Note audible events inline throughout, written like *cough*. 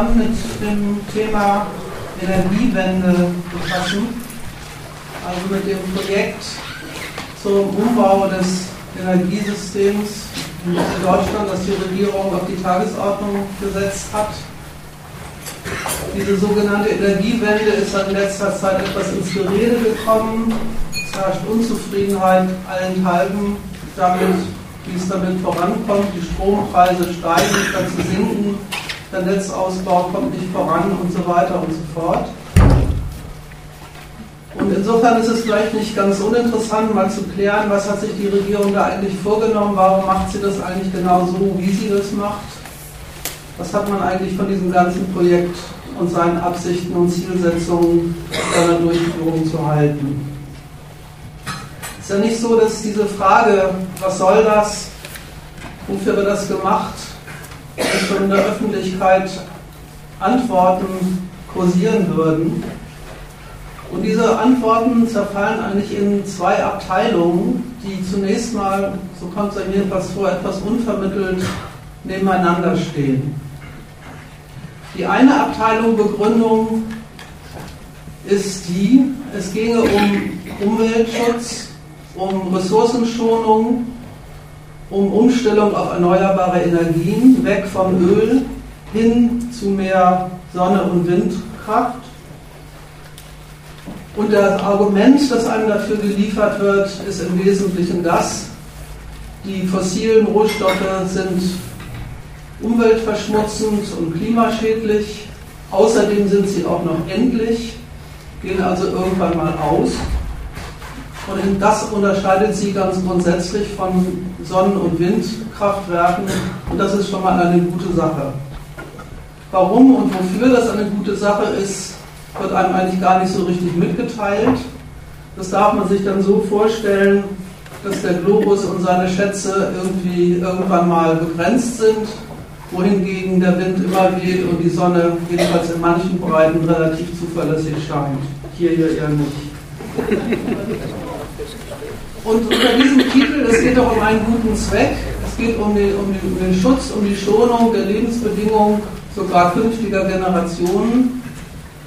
zusammen mit dem Thema Energiewende befassen, also mit dem Projekt zum Umbau des Energiesystems in Deutschland, das die Regierung auf die Tagesordnung gesetzt hat. Diese sogenannte Energiewende ist in letzter Zeit etwas ins Gerede gekommen. Es herrscht Unzufriedenheit allenthalben damit, wie es damit vorankommt. Die Strompreise steigen statt zu sinken. Der Netzausbau kommt nicht voran und so weiter und so fort. Und insofern ist es vielleicht nicht ganz uninteressant, mal zu klären, was hat sich die Regierung da eigentlich vorgenommen, warum macht sie das eigentlich genau so, wie sie das macht. Was hat man eigentlich von diesem ganzen Projekt und seinen Absichten und Zielsetzungen seiner Durchführung zu halten? Es ist ja nicht so, dass diese Frage, was soll das, wofür wird das gemacht, schon in der Öffentlichkeit Antworten kursieren würden. Und diese Antworten zerfallen eigentlich in zwei Abteilungen, die zunächst mal, so kommt es mir jedenfalls vor, etwas unvermittelt nebeneinander stehen. Die eine Abteilung Begründung ist die, es ginge um Umweltschutz, um Ressourcenschonung, um Umstellung auf erneuerbare Energien, weg vom Öl hin zu mehr Sonne- und Windkraft. Und das Argument, das einem dafür geliefert wird, ist im Wesentlichen das, die fossilen Rohstoffe sind umweltverschmutzend und klimaschädlich. Außerdem sind sie auch noch endlich, gehen also irgendwann mal aus. Und das unterscheidet sie ganz grundsätzlich von Sonnen- und Windkraftwerken. Und das ist schon mal eine gute Sache. Warum und wofür das eine gute Sache ist, wird einem eigentlich gar nicht so richtig mitgeteilt. Das darf man sich dann so vorstellen, dass der Globus und seine Schätze irgendwie irgendwann mal begrenzt sind, wohingegen der Wind immer weht und die Sonne jedenfalls in manchen Breiten relativ zuverlässig scheint. Hier, hier eher nicht. Und unter diesem Titel, es geht doch um einen guten Zweck, es geht um den, um, den, um den Schutz, um die Schonung der Lebensbedingungen sogar künftiger Generationen,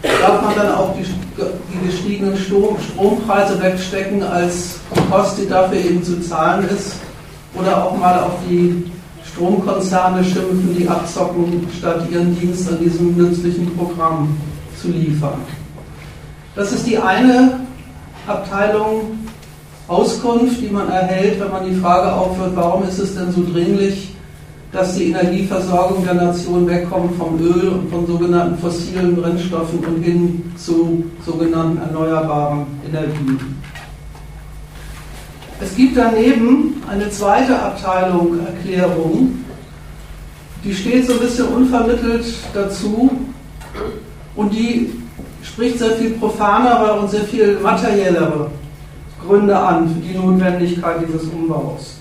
darf man dann auch die, die gestiegenen Strom, Strompreise wegstecken als Kost, die dafür eben zu zahlen ist, oder auch mal auf die Stromkonzerne schimpfen, die abzocken, statt ihren Dienst an diesem nützlichen Programm zu liefern. Das ist die eine Abteilung Auskunft, die man erhält, wenn man die Frage aufhört, warum ist es denn so dringlich, dass die Energieversorgung der Nation wegkommt vom Öl und von sogenannten fossilen Brennstoffen und hin zu sogenannten erneuerbaren Energien. Es gibt daneben eine zweite Abteilung Erklärung, die steht so ein bisschen unvermittelt dazu und die spricht sehr viel profanere und sehr viel materiellere Gründe an für die Notwendigkeit dieses Umbaus.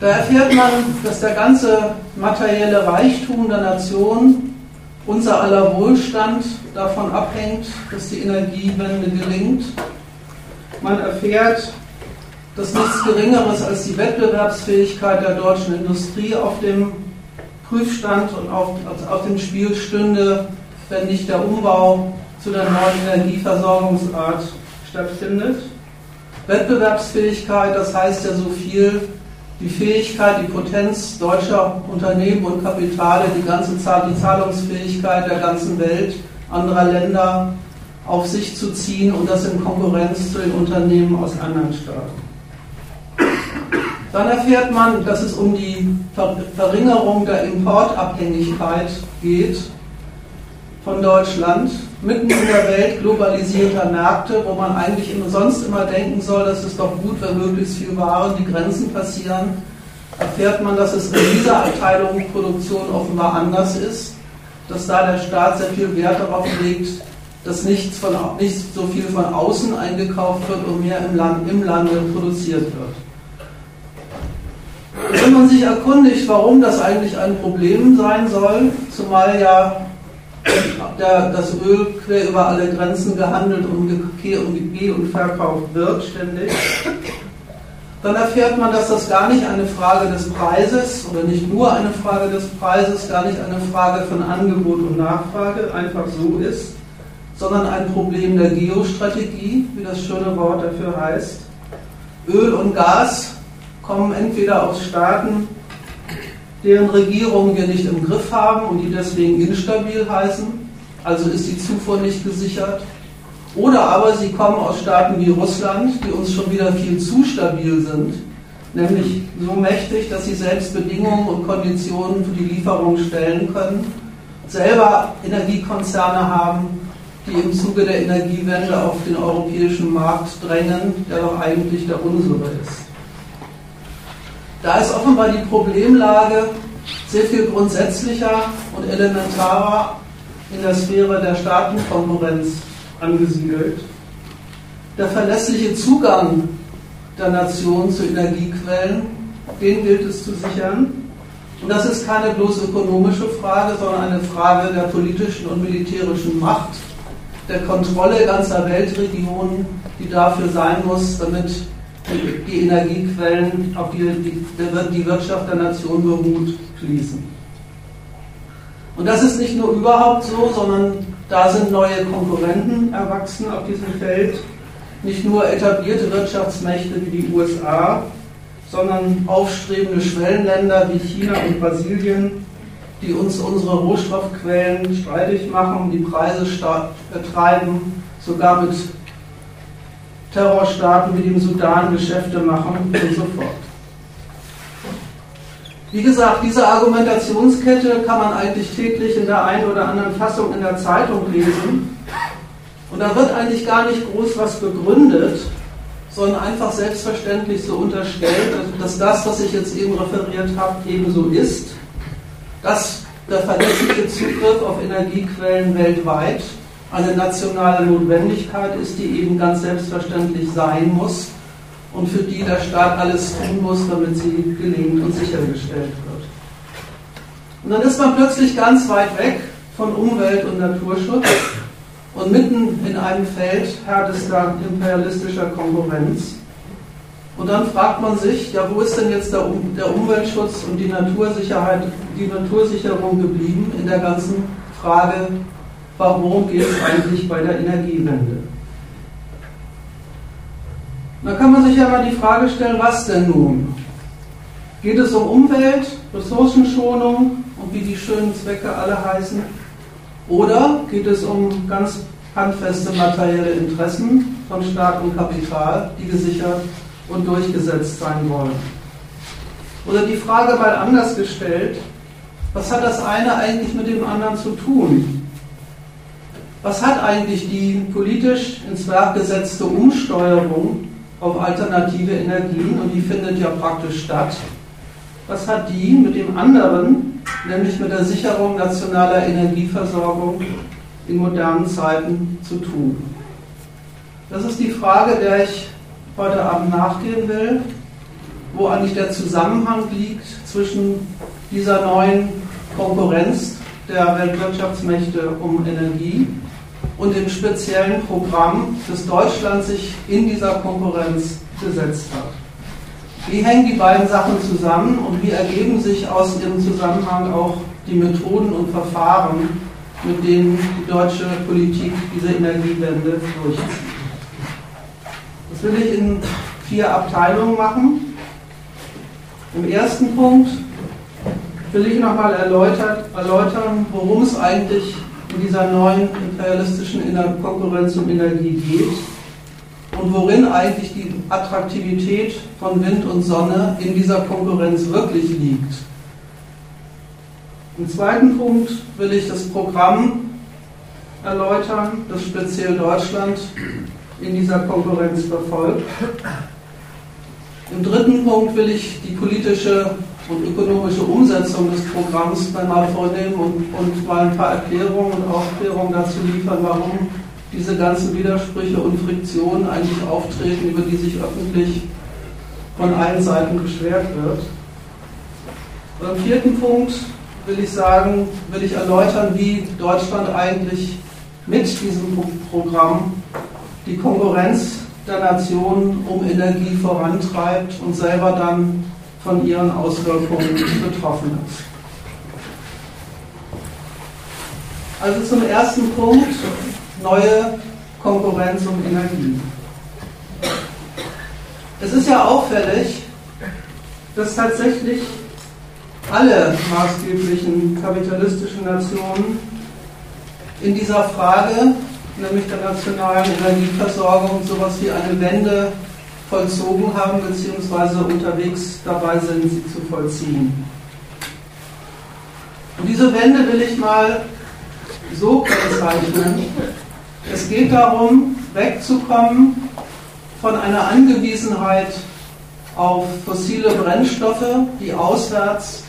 Da erfährt man, dass der ganze materielle Reichtum der Nation, unser aller Wohlstand davon abhängt, dass die Energiewende gelingt. Man erfährt, dass nichts Geringeres als die Wettbewerbsfähigkeit der deutschen Industrie auf dem Prüfstand und auf, auf dem Spiel stünde, wenn nicht der Umbau zu der neuen Energieversorgungsart stattfindet. Wettbewerbsfähigkeit, das heißt ja so viel, die Fähigkeit, die Potenz deutscher Unternehmen und Kapitale, die ganze Zahl, die Zahlungsfähigkeit der ganzen Welt, anderer Länder auf sich zu ziehen und das in Konkurrenz zu den Unternehmen aus anderen Staaten. Dann erfährt man, dass es um die Verringerung der Importabhängigkeit geht von Deutschland, mitten in der Welt globalisierter Märkte, wo man eigentlich sonst immer denken soll, dass es doch gut, wenn möglichst viel Waren die Grenzen passieren, erfährt man, dass es in dieser Abteilung Produktion offenbar anders ist, dass da der Staat sehr viel Wert darauf legt, dass nichts, von, nicht so viel von außen eingekauft wird und mehr im, Land, im Lande produziert wird. Wenn man sich erkundigt, warum das eigentlich ein Problem sein soll, zumal ja der, das Öl quer über alle Grenzen gehandelt und, ge und verkauft wird ständig, dann erfährt man, dass das gar nicht eine Frage des Preises oder nicht nur eine Frage des Preises, gar nicht eine Frage von Angebot und Nachfrage einfach so ist, sondern ein Problem der Geostrategie, wie das schöne Wort dafür heißt. Öl und Gas kommen entweder aus Staaten, deren Regierungen wir nicht im Griff haben und die deswegen instabil heißen, also ist die Zufuhr nicht gesichert, oder aber sie kommen aus Staaten wie Russland, die uns schon wieder viel zu stabil sind, nämlich so mächtig, dass sie selbst Bedingungen und Konditionen für die Lieferung stellen können, selber Energiekonzerne haben, die im Zuge der Energiewende auf den europäischen Markt drängen, der doch eigentlich der unsere ist. Da ist offenbar die Problemlage sehr viel grundsätzlicher und elementarer in der Sphäre der Staatenkonkurrenz angesiedelt. Der verlässliche Zugang der Nation zu Energiequellen, den gilt es zu sichern. Und das ist keine bloß ökonomische Frage, sondern eine Frage der politischen und militärischen Macht, der Kontrolle ganzer Weltregionen, die dafür sein muss, damit die Energiequellen, auf die die Wirtschaft der Nation beruht, fließen. Und das ist nicht nur überhaupt so, sondern da sind neue Konkurrenten erwachsen auf diesem Feld. Nicht nur etablierte Wirtschaftsmächte wie die USA, sondern aufstrebende Schwellenländer wie China und Brasilien, die uns unsere Rohstoffquellen streitig machen, die Preise treiben, sogar mit Terrorstaaten wie dem Sudan Geschäfte machen und so fort. Wie gesagt, diese Argumentationskette kann man eigentlich täglich in der einen oder anderen Fassung in der Zeitung lesen. Und da wird eigentlich gar nicht groß was begründet, sondern einfach selbstverständlich so unterstellt, dass das, was ich jetzt eben referiert habe, ebenso ist, dass der verlässliche Zugriff auf Energiequellen weltweit eine nationale Notwendigkeit ist, die eben ganz selbstverständlich sein muss und für die der Staat alles tun muss, damit sie gelingt und sichergestellt wird. Und dann ist man plötzlich ganz weit weg von Umwelt- und Naturschutz und mitten in einem Feld härtester imperialistischer Konkurrenz. Und dann fragt man sich, ja, wo ist denn jetzt der, um der Umweltschutz und die Natursicherheit, die Natursicherung geblieben in der ganzen Frage, warum geht es eigentlich bei der Energiewende? Da kann man sich ja mal die Frage stellen, was denn nun? Geht es um Umwelt, Ressourcenschonung und wie die schönen Zwecke alle heißen? Oder geht es um ganz handfeste materielle Interessen von und Kapital, die gesichert und durchgesetzt sein wollen? Oder die Frage mal anders gestellt, was hat das eine eigentlich mit dem anderen zu tun? Was hat eigentlich die politisch ins Werk gesetzte Umsteuerung auf alternative Energien und die findet ja praktisch statt. Was hat die mit dem anderen, nämlich mit der Sicherung nationaler Energieversorgung in modernen Zeiten zu tun? Das ist die Frage, der ich heute Abend nachgehen will, wo eigentlich der Zusammenhang liegt zwischen dieser neuen Konkurrenz der Weltwirtschaftsmächte um Energie und dem speziellen Programm, das Deutschland sich in dieser Konkurrenz gesetzt hat. Wie hängen die beiden Sachen zusammen und wie ergeben sich aus ihrem Zusammenhang auch die Methoden und Verfahren, mit denen die deutsche Politik diese Energiewende durchzieht? Das will ich in vier Abteilungen machen. Im ersten Punkt will ich nochmal erläutern, worum es eigentlich in dieser neuen imperialistischen Konkurrenz um Energie geht und worin eigentlich die Attraktivität von Wind und Sonne in dieser Konkurrenz wirklich liegt. Im zweiten Punkt will ich das Programm erläutern, das speziell Deutschland in dieser Konkurrenz verfolgt. Im dritten Punkt will ich die politische und ökonomische Umsetzung des Programms dann mal vornehmen und, und mal ein paar Erklärungen und Aufklärungen dazu liefern, warum diese ganzen Widersprüche und Friktionen eigentlich auftreten, über die sich öffentlich von allen Seiten beschwert wird. Beim vierten Punkt will ich sagen, will ich erläutern, wie Deutschland eigentlich mit diesem Programm die Konkurrenz der Nationen um Energie vorantreibt und selber dann von ihren Auswirkungen betroffen ist. Also zum ersten Punkt, neue Konkurrenz um Energie. Es ist ja auffällig, dass tatsächlich alle maßgeblichen kapitalistischen Nationen in dieser Frage, nämlich der nationalen Energieversorgung, sowas wie eine Wende vollzogen haben, beziehungsweise unterwegs dabei sind, sie zu vollziehen. Und diese Wende will ich mal so kennzeichnen. Es geht darum, wegzukommen von einer Angewiesenheit auf fossile Brennstoffe, die auswärts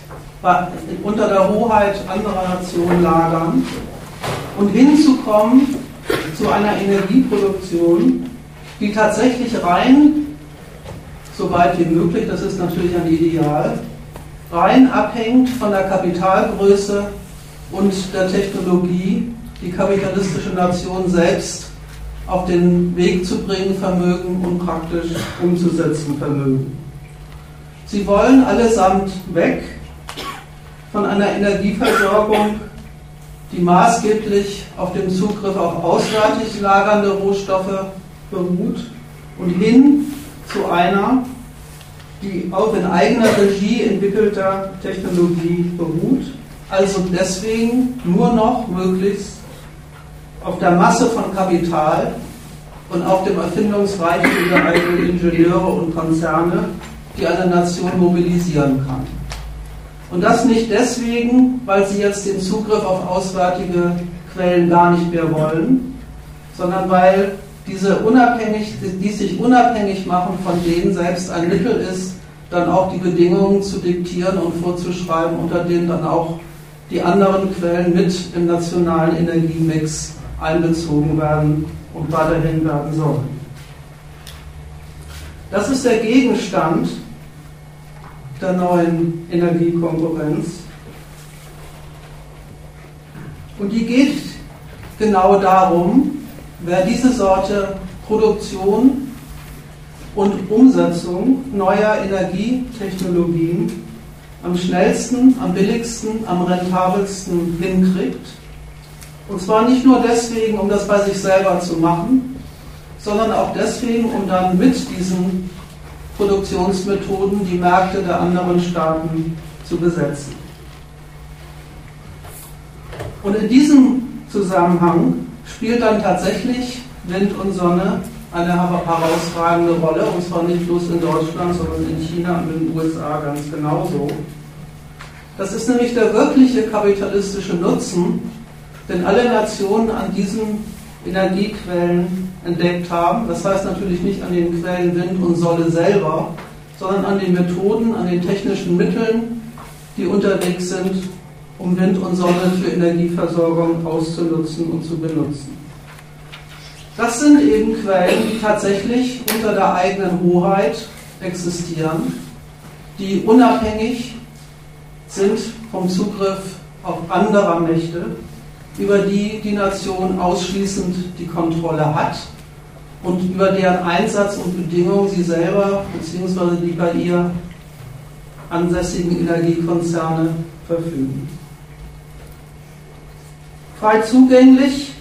unter der Hoheit anderer Nationen lagern und hinzukommen zu einer Energieproduktion, die tatsächlich rein, soweit wie möglich, das ist natürlich ein Ideal, rein abhängt von der Kapitalgröße und der Technologie, die kapitalistische Nation selbst auf den Weg zu bringen vermögen und praktisch umzusetzen vermögen. Sie wollen allesamt weg von einer Energieversorgung, die maßgeblich auf dem Zugriff auf auswärtig lagernde Rohstoffe beruht und hin zu einer, die auf in eigener Regie entwickelter Technologie beruht, also deswegen nur noch möglichst auf der Masse von Kapital und auf dem Erfindungsreichtum der eigenen Ingenieure und Konzerne, die eine Nation mobilisieren kann. Und das nicht deswegen, weil sie jetzt den Zugriff auf auswärtige Quellen gar nicht mehr wollen, sondern weil diese unabhängig, die sich unabhängig machen von denen selbst ein Mittel ist, dann auch die Bedingungen zu diktieren und vorzuschreiben, unter denen dann auch die anderen Quellen mit im nationalen Energiemix einbezogen werden und weiterhin werden sollen. Das ist der Gegenstand der neuen Energiekonkurrenz. Und die geht genau darum, wer diese Sorte Produktion und Umsetzung neuer Energietechnologien am schnellsten, am billigsten, am rentabelsten hinkriegt. Und zwar nicht nur deswegen, um das bei sich selber zu machen, sondern auch deswegen, um dann mit diesen Produktionsmethoden die Märkte der anderen Staaten zu besetzen. Und in diesem Zusammenhang spielt dann tatsächlich Wind und Sonne eine herausragende Rolle, und zwar nicht bloß in Deutschland, sondern in China und in den USA ganz genauso. Das ist nämlich der wirkliche kapitalistische Nutzen, den alle Nationen an diesen Energiequellen entdeckt haben. Das heißt natürlich nicht an den Quellen Wind und Sonne selber, sondern an den Methoden, an den technischen Mitteln, die unterwegs sind, um Wind und Sonne für Energieversorgung auszunutzen und zu benutzen. Das sind eben Quellen, die tatsächlich unter der eigenen Hoheit existieren, die unabhängig sind vom Zugriff auf anderer Mächte, über die die Nation ausschließend die Kontrolle hat und über deren Einsatz und Bedingungen sie selber bzw. die bei ihr ansässigen Energiekonzerne verfügen. Frei zugänglich,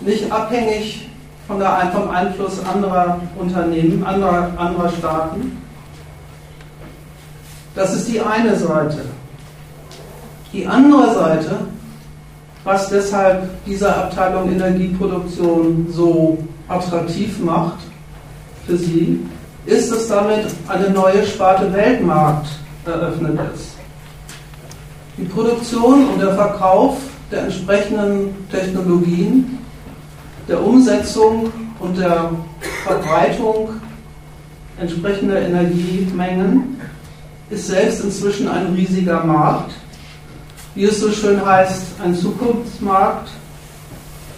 nicht abhängig von der, vom Einfluss anderer Unternehmen, anderer, anderer Staaten. Das ist die eine Seite. Die andere Seite, was deshalb diese Abteilung Energieproduktion so attraktiv macht für sie, ist, dass damit eine neue Sparte Weltmarkt eröffnet ist. Die Produktion und der Verkauf der entsprechenden Technologien, der Umsetzung und der Verbreitung entsprechender Energiemengen ist selbst inzwischen ein riesiger Markt, wie es so schön heißt, ein Zukunftsmarkt,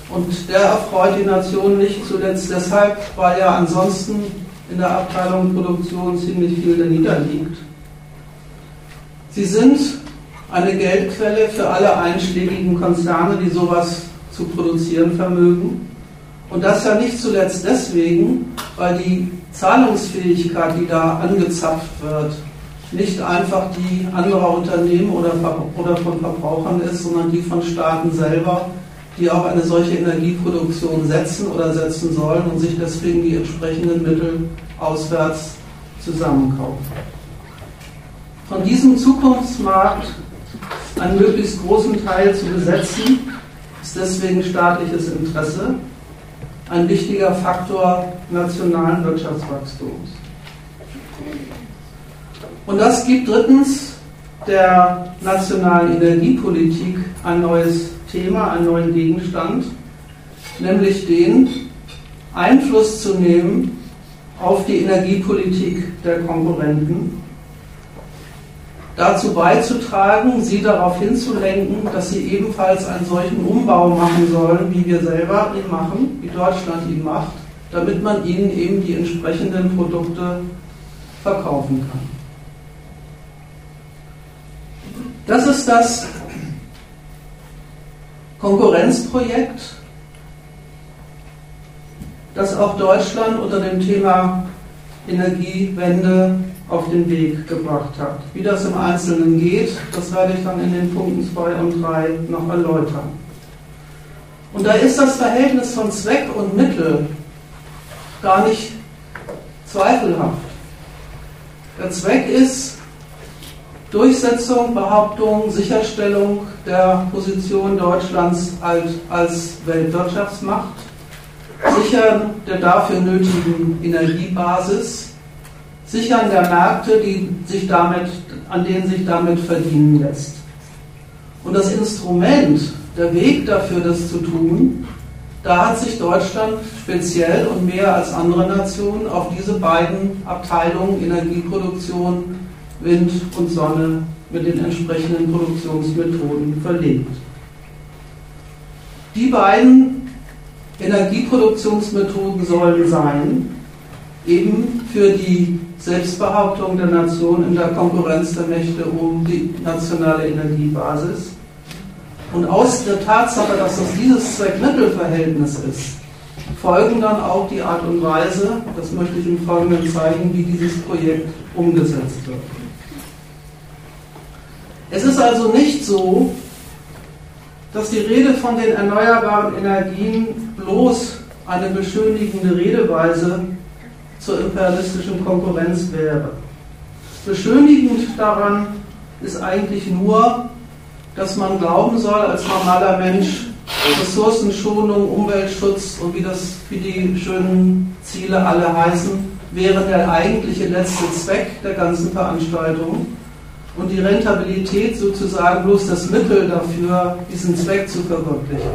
und der erfreut die Nation nicht zuletzt deshalb, weil ja ansonsten in der Abteilung Produktion ziemlich viel dahinter liegt. Sie sind eine Geldquelle für alle einschlägigen Konzerne, die sowas zu produzieren vermögen. Und das ja nicht zuletzt deswegen, weil die Zahlungsfähigkeit, die da angezapft wird, nicht einfach die anderer Unternehmen oder, von Verbrauchern ist, sondern die von Staaten selber, die auch eine solche Energieproduktion setzen oder setzen sollen und sich deswegen die entsprechenden Mittel auswärts zusammenkaufen. Von diesem Zukunftsmarkt einen möglichst großen Teil zu besetzen, ist deswegen staatliches Interesse ein wichtiger Faktor nationalen Wirtschaftswachstums. Und das gibt drittens der nationalen Energiepolitik ein neues Thema, einen neuen Gegenstand, nämlich den Einfluss zu nehmen auf die Energiepolitik der Konkurrenten, dazu beizutragen, sie darauf hinzulenken, dass sie ebenfalls einen solchen Umbau machen sollen, wie wir selber ihn machen, wie Deutschland ihn macht, damit man ihnen eben die entsprechenden Produkte verkaufen kann. Das ist das Konkurrenzprojekt, das auch Deutschland unter dem Thema Energiewende auf den Weg gebracht hat. Wie das im Einzelnen geht, das werde ich dann in den Punkten 2 und 3 noch erläutern. Und da ist das Verhältnis von Zweck und Mittel gar nicht zweifelhaft. Der Zweck ist Durchsetzung, Behauptung, Sicherstellung der Position Deutschlands als, Weltwirtschaftsmacht, Sichern der dafür nötigen Energiebasis, Sichern der Märkte, die sich damit, an denen sich damit verdienen lässt. Und das Instrument, der Weg dafür, das zu tun, da hat sich Deutschland speziell und mehr als andere Nationen auf diese beiden Abteilungen Energieproduktion, Wind und Sonne mit den entsprechenden Produktionsmethoden verlegt. Die beiden Energieproduktionsmethoden sollen sein, eben für die Selbstbehauptung der Nation in der Konkurrenz der Mächte um die nationale Energiebasis. Und aus der Tatsache, dass das dieses Zweck-Mittel-Verhältnis ist, folgen dann auch die Art und Weise, das möchte ich im Folgenden zeigen, wie dieses Projekt umgesetzt wird. Es ist also nicht so, dass die Rede von den erneuerbaren Energien bloß eine beschönigende Redeweise zur imperialistischen Konkurrenz wäre. Beschönigend daran ist eigentlich nur, dass man glauben soll, als normaler Mensch, Ressourcenschonung, Umweltschutz und wie, das, wie die schönen Ziele alle heißen, wäre der eigentliche letzte Zweck der ganzen Veranstaltung und die Rentabilität sozusagen bloß das Mittel dafür, diesen Zweck zu verwirklichen.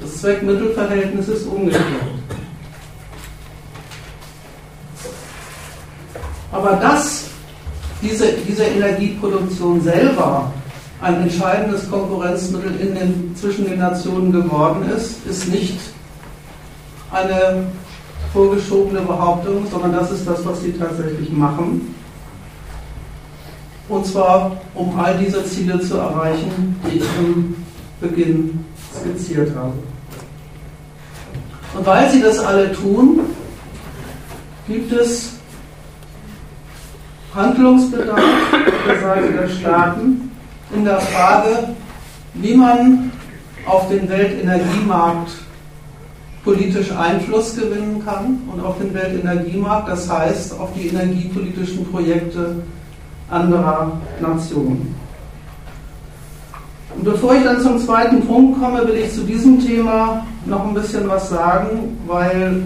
Das Zweck-Mittel-Verhältnis ist umgekehrt. Aber dass diese, diese Energieproduktion selber ein entscheidendes Konkurrenzmittel den, zwischen den Nationen geworden ist, ist nicht eine vorgeschobene Behauptung, sondern das ist das, was sie tatsächlich machen. Und zwar, um all diese Ziele zu erreichen, die ich im Beginn skizziert habe. Und weil sie das alle tun, gibt es Handlungsbedarf der Seite der Staaten in der Frage, wie man auf den Weltenergiemarkt politisch Einfluss gewinnen kann und auf den Weltenergiemarkt, das heißt auf die energiepolitischen Projekte anderer Nationen. Und bevor ich dann zum zweiten Punkt komme, will ich zu diesem Thema noch ein bisschen was sagen, weil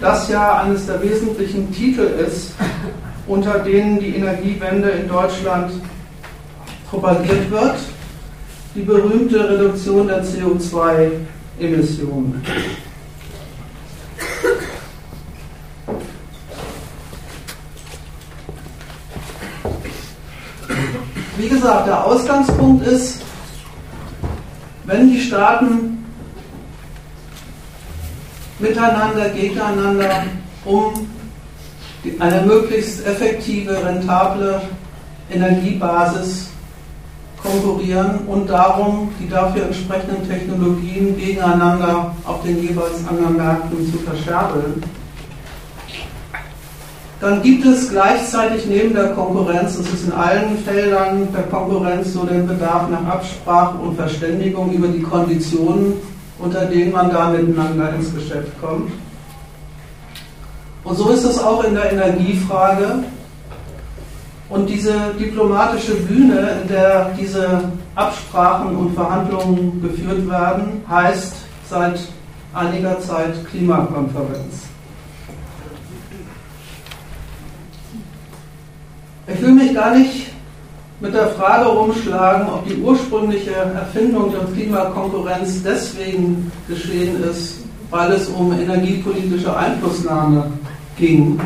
das ja eines der wesentlichen Titel ist, unter denen die Energiewende in Deutschland propagiert wird, die berühmte Reduktion der CO2-Emissionen. Wie gesagt, der Ausgangspunkt ist, wenn die Staaten miteinander, gegeneinander um eine möglichst effektive, rentable Energiebasis konkurrieren und darum, die dafür entsprechenden Technologien gegeneinander auf den jeweils anderen Märkten zu verscherbeln. Dann gibt es gleichzeitig neben der Konkurrenz, das ist in allen Feldern der Konkurrenz so den Bedarf nach Absprache und Verständigung über die Konditionen, unter denen man da miteinander ins Geschäft kommt. Und so ist es auch in der Energiefrage. Und diese diplomatische Bühne, in der diese Absprachen und Verhandlungen geführt werden, heißt seit einiger Zeit Klimakonferenz. Ich will mich gar nicht mit der Frage rumschlagen, ob die ursprüngliche Erfindung der Klimakonkurrenz deswegen geschehen ist, weil es um energiepolitische Einflussnahme ging.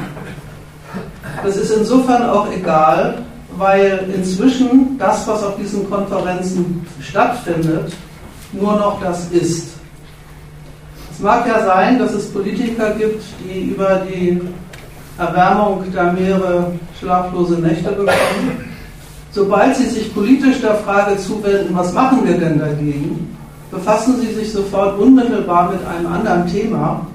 Das ist insofern auch egal, weil inzwischen das, was auf diesen Konferenzen stattfindet, nur noch das ist. Es mag ja sein, dass es Politiker gibt, die über die Erwärmung der Meere schlaflose Nächte bekommen. Sobald sie sich politisch der Frage zuwenden, was machen wir denn dagegen, befassen sie sich sofort unmittelbar mit einem anderen Thema,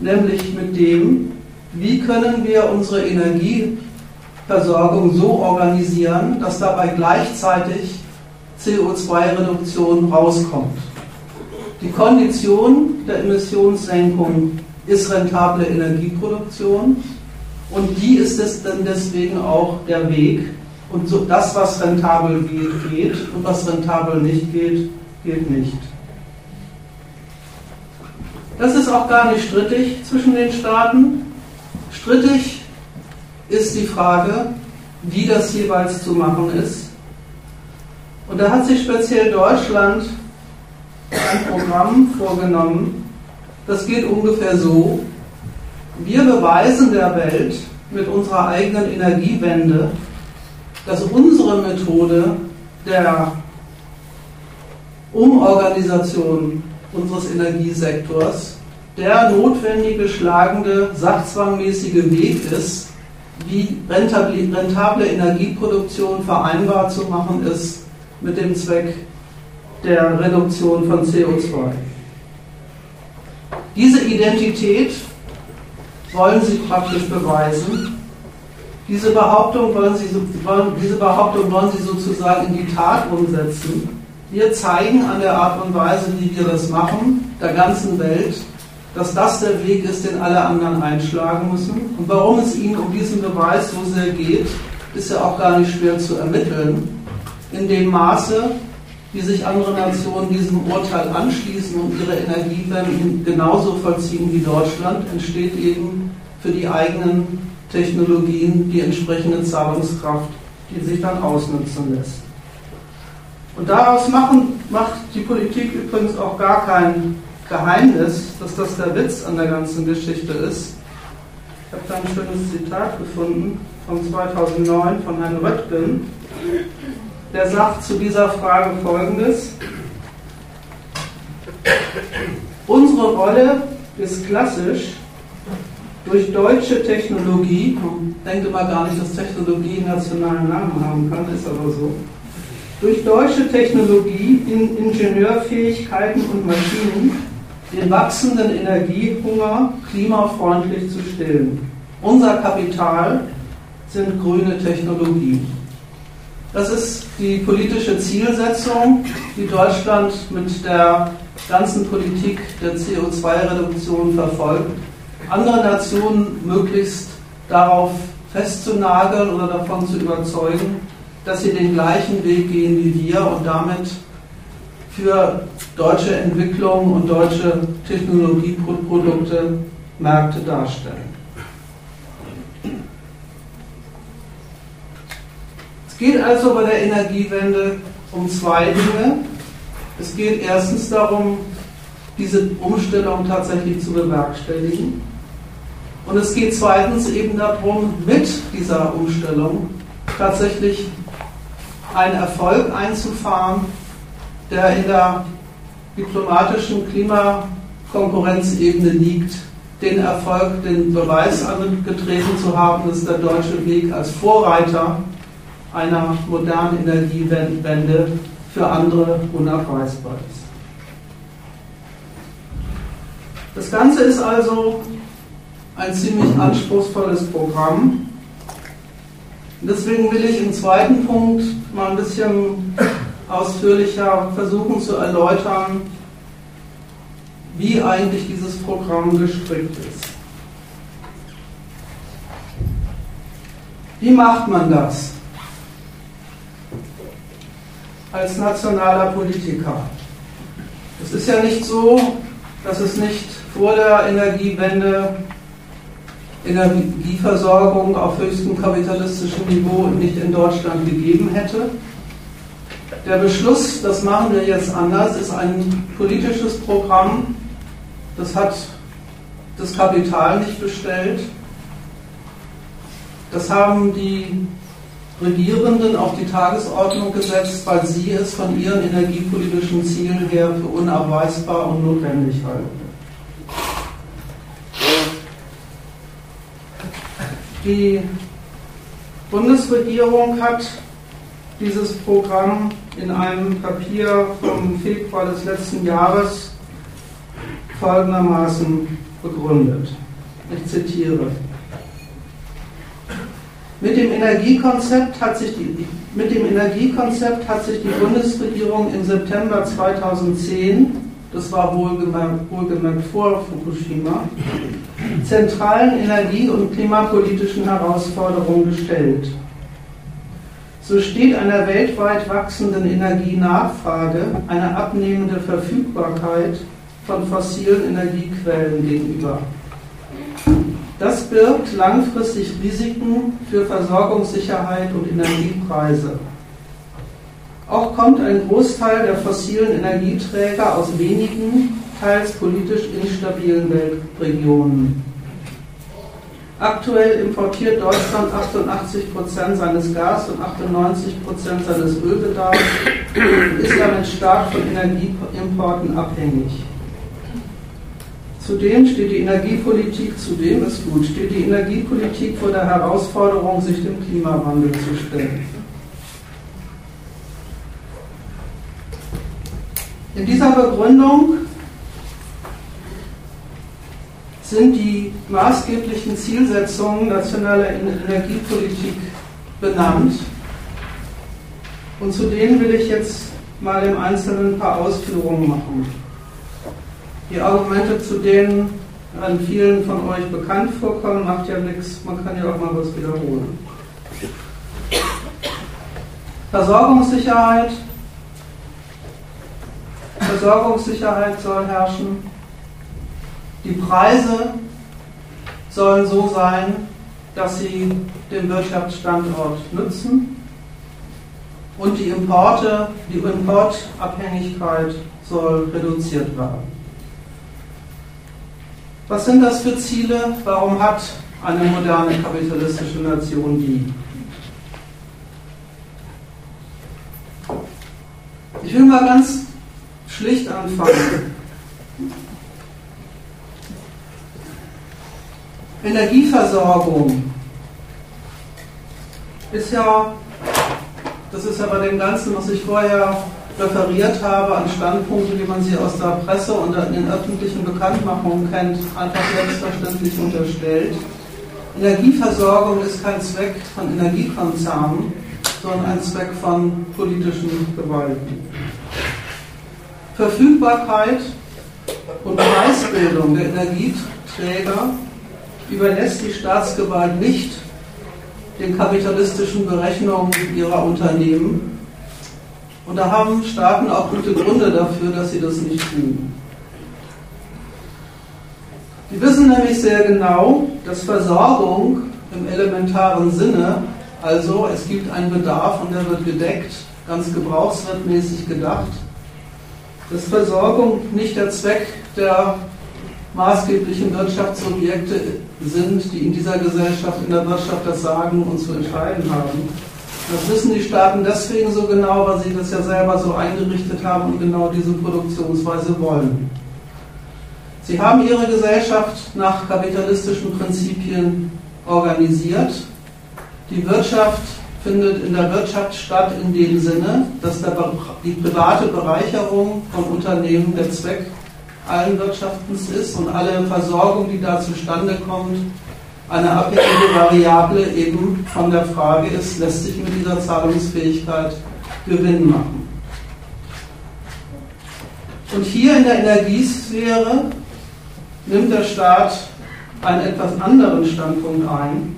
nämlich mit dem, wie können wir unsere Energieversorgung so organisieren, dass dabei gleichzeitig CO2-Reduktion rauskommt. Die Kondition der Emissionssenkung ist rentable Energieproduktion und die ist es dann deswegen auch der Weg. Und so das, was rentabel geht, geht und was rentabel nicht geht, geht nicht. Das ist auch gar nicht strittig zwischen den Staaten. Strittig ist die Frage, wie das jeweils zu machen ist. Und da hat sich speziell Deutschland ein Programm vorgenommen, das geht ungefähr so, wir beweisen der Welt mit unserer eigenen Energiewende, dass unsere Methode der Umorganisation unseres Energiesektors der notwendige, schlagende, sachzwangmäßige Weg ist, wie rentable, rentable Energieproduktion vereinbar zu machen ist mit dem Zweck der Reduktion von CO2. Diese Identität wollen Sie praktisch beweisen. Diese Behauptung wollen Sie, diese Behauptung wollen Sie sozusagen in die Tat umsetzen. Wir zeigen an der Art und Weise, wie wir das machen, der ganzen Welt, dass das der Weg ist, den alle anderen einschlagen müssen. Und warum es Ihnen um diesen Beweis so sehr geht, ist ja auch gar nicht schwer zu ermitteln. In dem Maße, wie sich andere Nationen diesem Urteil anschließen und ihre Energiewenden genauso vollziehen wie Deutschland, entsteht eben für die eigenen Technologien die entsprechende Zahlungskraft, die sich dann ausnutzen lässt. Und daraus machen, macht die Politik übrigens auch gar kein Geheimnis, dass das der Witz an der ganzen Geschichte ist. Ich habe da ein schönes Zitat gefunden von 2009 von Herrn Röttgen der sagt zu dieser Frage Folgendes. Unsere Rolle ist klassisch durch deutsche Technologie, denke mal gar nicht, dass Technologie einen nationalen Namen haben kann, ist aber so, durch deutsche Technologie, in Ingenieurfähigkeiten und Maschinen den wachsenden Energiehunger klimafreundlich zu stillen. Unser Kapital sind grüne Technologien. Das ist die politische Zielsetzung, die Deutschland mit der ganzen Politik der CO2-Reduktion verfolgt. Andere Nationen möglichst darauf festzunageln oder davon zu überzeugen, dass sie den gleichen Weg gehen wie wir und damit für deutsche Entwicklung und deutsche Technologieprodukte Märkte darstellen. geht also bei der Energiewende um zwei Dinge. Es geht erstens darum, diese Umstellung tatsächlich zu bewerkstelligen. Und es geht zweitens eben darum, mit dieser Umstellung tatsächlich einen Erfolg einzufahren, der in der diplomatischen Klimakonkurrenzebene liegt, den Erfolg, den Beweis angetreten zu haben, dass der deutsche Weg als Vorreiter einer modernen Energiewende für andere unaufweisbar ist. Das Ganze ist also ein ziemlich anspruchsvolles Programm. Deswegen will ich im zweiten Punkt mal ein bisschen ausführlicher versuchen zu erläutern, wie eigentlich dieses Programm gestrickt ist. Wie macht man das als nationaler Politiker? Es ist ja nicht so, dass es nicht vor der Energiewende Energieversorgung auf höchstem kapitalistischem Niveau nicht in Deutschland gegeben hätte. Der Beschluss, das machen wir jetzt anders, ist ein politisches Programm, das hat das Kapital nicht bestellt. Das haben die Regierenden auf die Tagesordnung gesetzt, weil sie es von ihren energiepolitischen Zielen her für unabweisbar und notwendig halten. Die Bundesregierung hat dieses Programm in einem Papier vom Februar des letzten Jahres folgendermaßen begründet. Ich zitiere. Mit dem Energiekonzept hat sich die, mit dem Energiekonzept hat sich die Bundesregierung im September 2010, das war wohlgemerkt, wohlgemerkt vor Fukushima, zentralen energie- und klimapolitischen Herausforderungen gestellt. So steht einer weltweit wachsenden Energienachfrage eine abnehmende Verfügbarkeit von fossilen Energiequellen gegenüber. Das birgt langfristig Risiken für Versorgungssicherheit und Energiepreise. Auch kommt ein Großteil der fossilen Energieträger aus wenigen, teils politisch instabilen Weltregionen. Aktuell importiert Deutschland 88 Prozent seines Gas und 98 Prozent seines Ölbedarfs und ist damit stark von Energieimporten abhängig. Zudem steht die Energiepolitik, zudem ist gut, steht die Energiepolitik vor der Herausforderung, sich dem Klimawandel zu stellen. In dieser Begründung sind die maßgeblichen Zielsetzungen nationaler Energiepolitik benannt. Und zu denen will ich jetzt mal im Einzelnen ein paar Ausführungen machen. Die Argumente, zu denen an vielen von euch bekannt vorkommen, macht ja nichts, man kann ja auch mal was wiederholen. Versorgungssicherheit. Versorgungssicherheit soll herrschen. Die Preise sollen so sein, dass sie den Wirtschaftsstandort nützen. Und die Importe, die Importabhängigkeit soll reduziert werden. Was sind das für Ziele? Warum hat eine moderne kapitalistische Nation die? Ich will mal ganz schlicht anfangen. Energieversorgung ist ja, das ist ja bei dem Ganzen, was ich vorher referiert habe an Standpunkte, wie man sie aus der Presse und in den öffentlichen Bekanntmachungen kennt, einfach selbstverständlich unterstellt. Energieversorgung ist kein Zweck von Energiekonzernen, sondern ein Zweck von politischen Gewalten. Verfügbarkeit und Preisbildung der Energieträger überlässt die Staatsgewalt nicht den kapitalistischen Berechnungen ihrer Unternehmen, und da haben Staaten auch gute Gründe dafür, dass sie das nicht tun. Die wissen nämlich sehr genau, dass Versorgung im elementaren Sinne, also es gibt einen Bedarf und der wird gedeckt, ganz gebrauchswertmäßig gedacht, dass Versorgung nicht der Zweck der maßgeblichen Wirtschaftsobjekte sind, die in dieser Gesellschaft, in der Wirtschaft das Sagen und zu entscheiden haben, das wissen die Staaten deswegen so genau, weil sie das ja selber so eingerichtet haben und genau diese Produktionsweise wollen. Sie haben ihre Gesellschaft nach kapitalistischen Prinzipien organisiert. Die Wirtschaft findet in der Wirtschaft statt in dem Sinne, dass die private Bereicherung von Unternehmen der Zweck allen Wirtschaftens ist und alle Versorgung, die da zustande kommt, eine abhängige Variable eben von der Frage ist, lässt sich mit dieser Zahlungsfähigkeit Gewinn machen. Und hier in der Energiesphäre nimmt der Staat einen etwas anderen Standpunkt ein.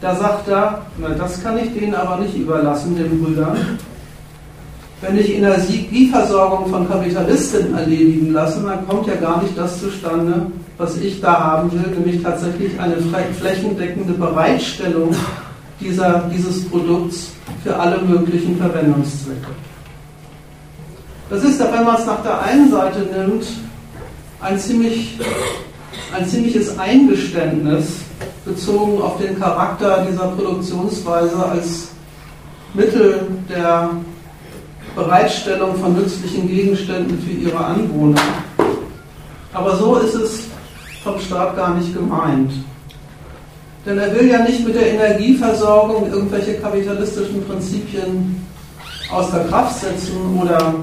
Da sagt er, na, das kann ich denen aber nicht überlassen, den Brüdern. Wenn ich Energieversorgung von Kapitalisten erledigen lasse, dann kommt ja gar nicht das zustande, was ich da haben will, nämlich tatsächlich eine flächendeckende Bereitstellung dieser, dieses Produkts für alle möglichen Verwendungszwecke. Das ist, wenn man es nach der einen Seite nimmt, ein, ziemlich, ein ziemliches Eingeständnis bezogen auf den Charakter dieser Produktionsweise als Mittel der Bereitstellung von nützlichen Gegenständen für ihre Anwohner. Aber so ist es vom Staat gar nicht gemeint. Denn er will ja nicht mit der Energieversorgung irgendwelche kapitalistischen Prinzipien außer Kraft setzen oder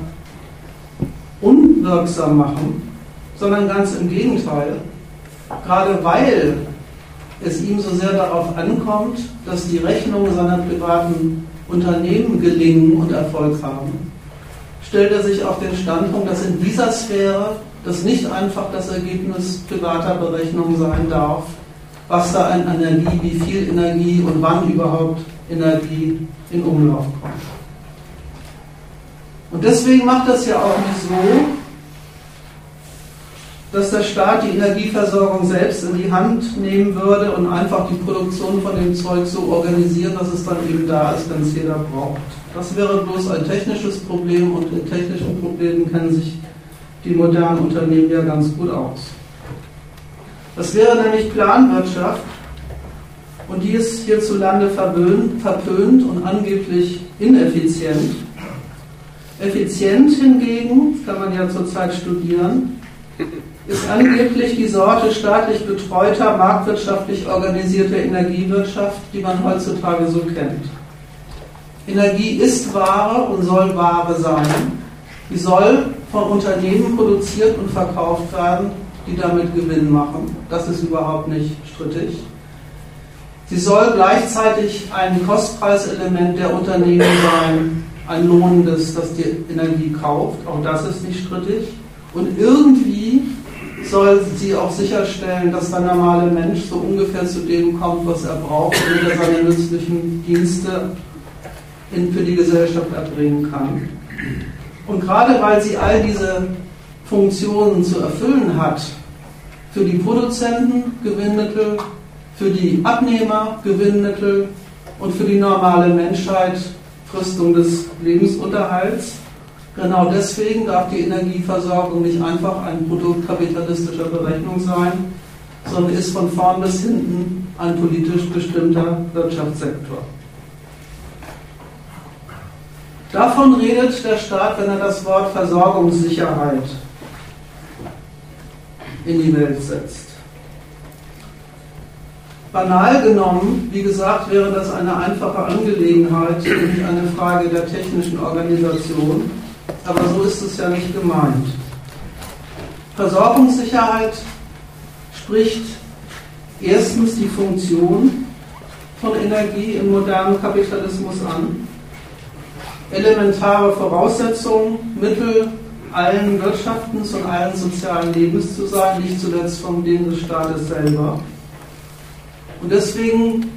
unwirksam machen, sondern ganz im Gegenteil. Gerade weil es ihm so sehr darauf ankommt, dass die Rechnungen seiner privaten Unternehmen gelingen und Erfolg haben, stellt er sich auf den Standpunkt, dass in dieser Sphäre das nicht einfach das Ergebnis privater Berechnungen sein darf, was da an Energie, wie viel Energie und wann überhaupt Energie in Umlauf kommt. Und deswegen macht das ja auch nicht so, dass der Staat die Energieversorgung selbst in die Hand nehmen würde und einfach die Produktion von dem Zeug so organisieren, dass es dann eben da ist, wenn es jeder braucht. Das wäre bloß ein technisches Problem und in technischen Problemen kennen sich die modernen Unternehmen ja ganz gut aus. Das wäre nämlich Planwirtschaft und die ist hierzulande verpönt und angeblich ineffizient. Effizient hingegen, kann man ja zurzeit studieren, ist angeblich die Sorte staatlich betreuter, marktwirtschaftlich organisierter Energiewirtschaft, die man heutzutage so kennt. Energie ist Ware und soll Ware sein. Die soll von Unternehmen produziert und verkauft werden, die damit Gewinn machen. Das ist überhaupt nicht strittig. Sie soll gleichzeitig ein Kostpreiselement der Unternehmen sein, ein lohnendes, das die Energie kauft. Auch das ist nicht strittig. Und irgendwie soll sie auch sicherstellen, dass der normale Mensch so ungefähr zu dem kommt, was er braucht, damit er seine nützlichen Dienste in, für die Gesellschaft erbringen kann. Und gerade weil sie all diese Funktionen zu erfüllen hat, für die Produzenten Gewinnmittel, für die Abnehmer Gewinnmittel und für die normale Menschheit Fristung des Lebensunterhalts, Genau deswegen darf die Energieversorgung nicht einfach ein Produkt kapitalistischer Berechnung sein, sondern ist von vorn bis hinten ein politisch bestimmter Wirtschaftssektor. Davon redet der Staat, wenn er das Wort Versorgungssicherheit in die Welt setzt. Banal genommen, wie gesagt, wäre das eine einfache Angelegenheit, nämlich eine Frage der technischen Organisation aber so ist es ja nicht gemeint. Versorgungssicherheit spricht erstens die Funktion von Energie im modernen Kapitalismus an. Elementare Voraussetzung, Mittel allen Wirtschaftens und allen sozialen Lebens zu sein, nicht zuletzt von dem des Staates selber. Und deswegen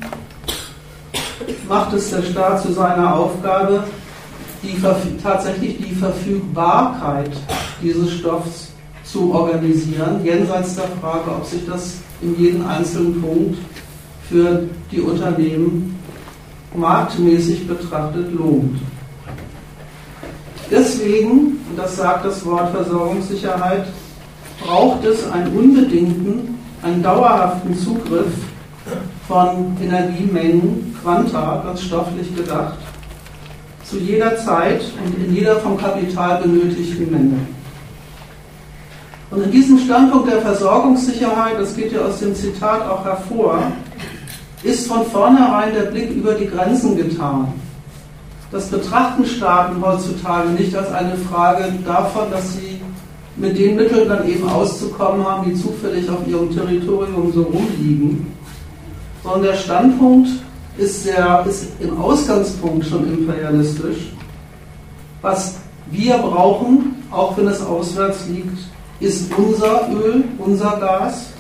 macht es der Staat zu seiner Aufgabe, die, tatsächlich die Verfügbarkeit dieses Stoffs zu organisieren, jenseits der Frage, ob sich das in jedem einzelnen Punkt für die Unternehmen marktmäßig betrachtet lohnt. Deswegen, und das sagt das Wort Versorgungssicherheit, braucht es einen unbedingten, einen dauerhaften Zugriff von Energiemengen, Quanta, ganz stofflich gedacht, zu jeder Zeit und in jeder vom Kapital benötigten Menge. Und in diesem Standpunkt der Versorgungssicherheit, das geht ja aus dem Zitat auch hervor, ist von vornherein der Blick über die Grenzen getan. Das betrachten Staaten heutzutage nicht als eine Frage davon, dass sie mit den Mitteln dann eben auszukommen haben, die zufällig auf ihrem Territorium so rumliegen, sondern der Standpunkt ist, sehr, ist im Ausgangspunkt schon imperialistisch. Was wir brauchen, auch wenn es auswärts liegt, ist unser Öl, unser Gas.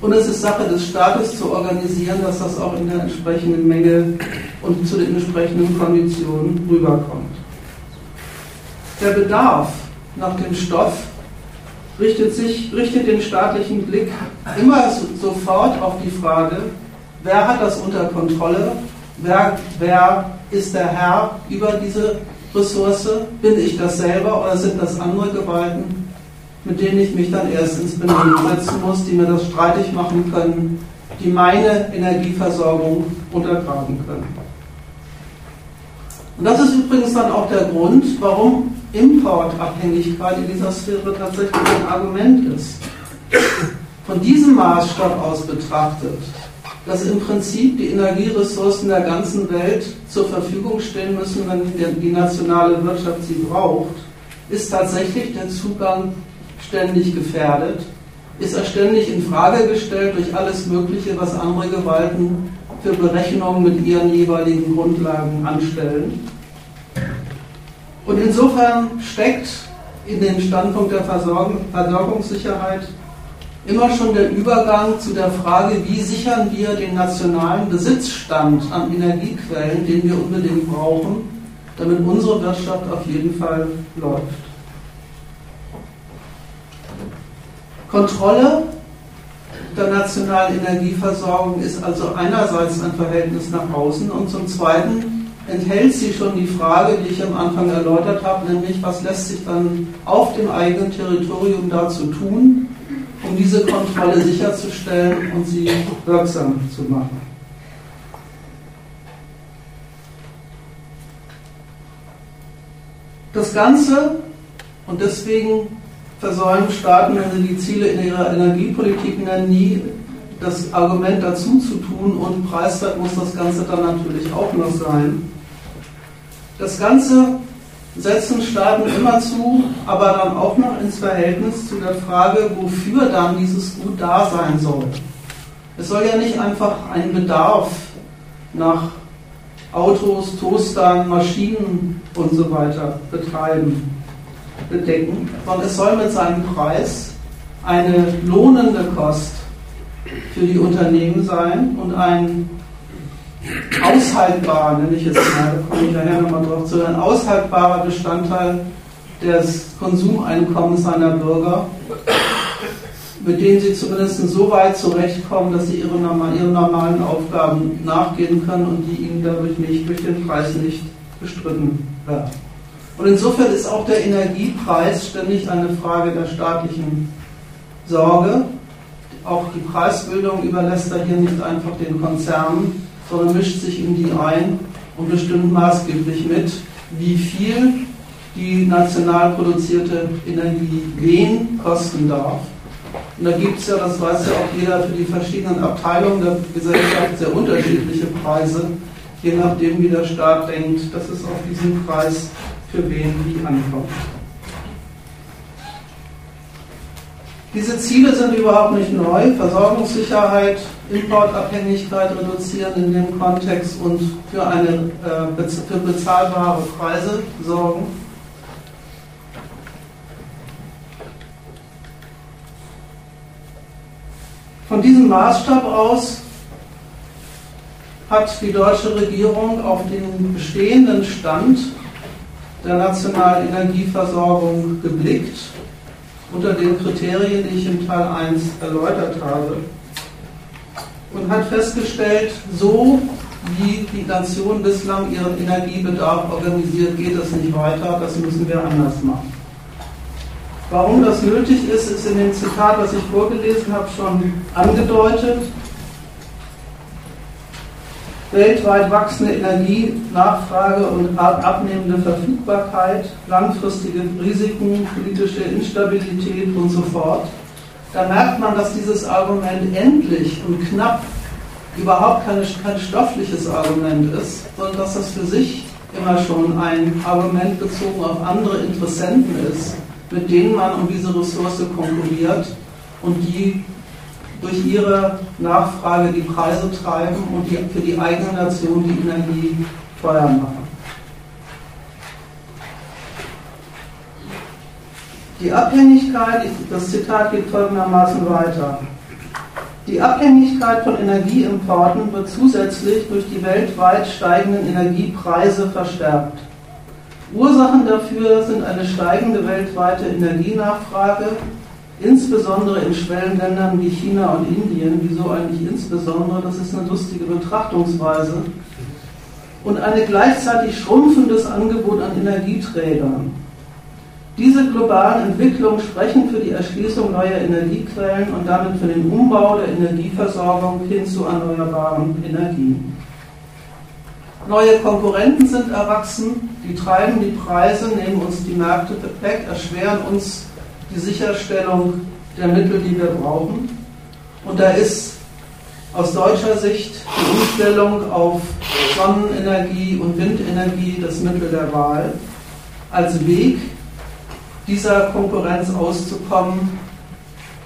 Und es ist Sache des Staates zu organisieren, dass das auch in der entsprechenden Menge und zu den entsprechenden Konditionen rüberkommt. Der Bedarf nach dem Stoff richtet, sich, richtet den staatlichen Blick immer sofort auf die Frage, wer hat das unter Kontrolle, wer, wer ist der Herr über diese Ressource, bin ich das selber oder sind das andere Gewalten, mit denen ich mich dann erst ins Benehmen setzen muss, die mir das streitig machen können, die meine Energieversorgung untergraben können. Und das ist übrigens dann auch der Grund, warum Importabhängigkeit in dieser Sphäre tatsächlich ein Argument ist. Von diesem Maßstab aus betrachtet, dass im Prinzip die Energieressourcen der ganzen Welt zur Verfügung stehen müssen, wenn die nationale Wirtschaft sie braucht, ist tatsächlich der Zugang ständig gefährdet, ist er ständig in Frage gestellt durch alles Mögliche, was andere Gewalten für Berechnungen mit ihren jeweiligen Grundlagen anstellen. Und insofern steckt in dem Standpunkt der Versorgung, Versorgungssicherheit immer schon der Übergang zu der Frage, wie sichern wir den nationalen Besitzstand an Energiequellen, den wir unbedingt brauchen, damit unsere Wirtschaft auf jeden Fall läuft. Kontrolle der nationalen Energieversorgung ist also einerseits ein Verhältnis nach außen und zum Zweiten enthält sie schon die Frage, die ich am Anfang erläutert habe, nämlich was lässt sich dann auf dem eigenen Territorium dazu tun, um diese Kontrolle sicherzustellen und sie wirksam zu machen. Das Ganze, und deswegen versäumen Staaten, wenn sie die Ziele in ihrer Energiepolitik nennen, nie das Argument dazu zu tun und preiswert muss das Ganze dann natürlich auch noch sein. Das Ganze setzen Staaten immer zu, aber dann auch noch ins Verhältnis zu der Frage, wofür dann dieses Gut da sein soll. Es soll ja nicht einfach einen Bedarf nach Autos, Toastern, Maschinen und so weiter betreiben, bedecken, sondern es soll mit seinem Preis eine lohnende Kost für die Unternehmen sein und ein aushaltbarer, nenne ich jetzt mal, da komme ich nachher nochmal drauf zu, ein aushaltbarer Bestandteil des Konsumeinkommens seiner Bürger, mit denen sie zumindest so weit zurechtkommen, dass sie ihre, ihren normalen Aufgaben nachgehen können und die ihnen dadurch nicht durch den Preis nicht bestritten werden. Und insofern ist auch der Energiepreis ständig eine Frage der staatlichen Sorge. Auch die Preisbildung überlässt er hier nicht einfach den Konzernen, sondern mischt sich in die ein und bestimmt maßgeblich mit, wie viel die national produzierte Energie wen kosten darf. Und da gibt es ja, das weiß ja auch jeder, für die verschiedenen Abteilungen der Gesellschaft sehr unterschiedliche Preise, je nachdem, wie der Staat denkt, dass es auf diesen Preis für wen wie ankommt. Diese Ziele sind überhaupt nicht neu. Versorgungssicherheit, Importabhängigkeit reduzieren in dem Kontext und für, eine, äh, für bezahlbare Preise sorgen. Von diesem Maßstab aus hat die deutsche Regierung auf den bestehenden Stand der nationalen Energieversorgung geblickt unter den Kriterien, die ich im Teil 1 erläutert habe. Und hat festgestellt, so wie die Nation bislang ihren Energiebedarf organisiert, geht es nicht weiter, das müssen wir anders machen. Warum das nötig ist, ist in dem Zitat, was ich vorgelesen habe, schon angedeutet weltweit wachsende Energienachfrage und abnehmende Verfügbarkeit, langfristige Risiken, politische Instabilität und so fort. Da merkt man, dass dieses Argument endlich und knapp überhaupt keine, kein stoffliches Argument ist, sondern dass das für sich immer schon ein Argument bezogen auf andere Interessenten ist, mit denen man um diese Ressource konkurriert und die durch ihre Nachfrage die Preise treiben und die für die eigene Nation die Energie teuer machen. Die Abhängigkeit, das Zitat geht folgendermaßen weiter. Die Abhängigkeit von Energieimporten wird zusätzlich durch die weltweit steigenden Energiepreise verstärkt. Ursachen dafür sind eine steigende weltweite Energienachfrage, insbesondere in Schwellenländern wie China und Indien. Wieso eigentlich insbesondere? Das ist eine lustige Betrachtungsweise. Und ein gleichzeitig schrumpfendes Angebot an Energieträgern. Diese globalen Entwicklungen sprechen für die Erschließung neuer Energiequellen und damit für den Umbau der Energieversorgung hin zu erneuerbaren Energien. Neue Konkurrenten sind erwachsen, die treiben die Preise, nehmen uns die Märkte weg, erschweren uns die Sicherstellung der Mittel, die wir brauchen. Und da ist aus deutscher Sicht die Umstellung auf Sonnenenergie und Windenergie das Mittel der Wahl als Weg, dieser Konkurrenz auszukommen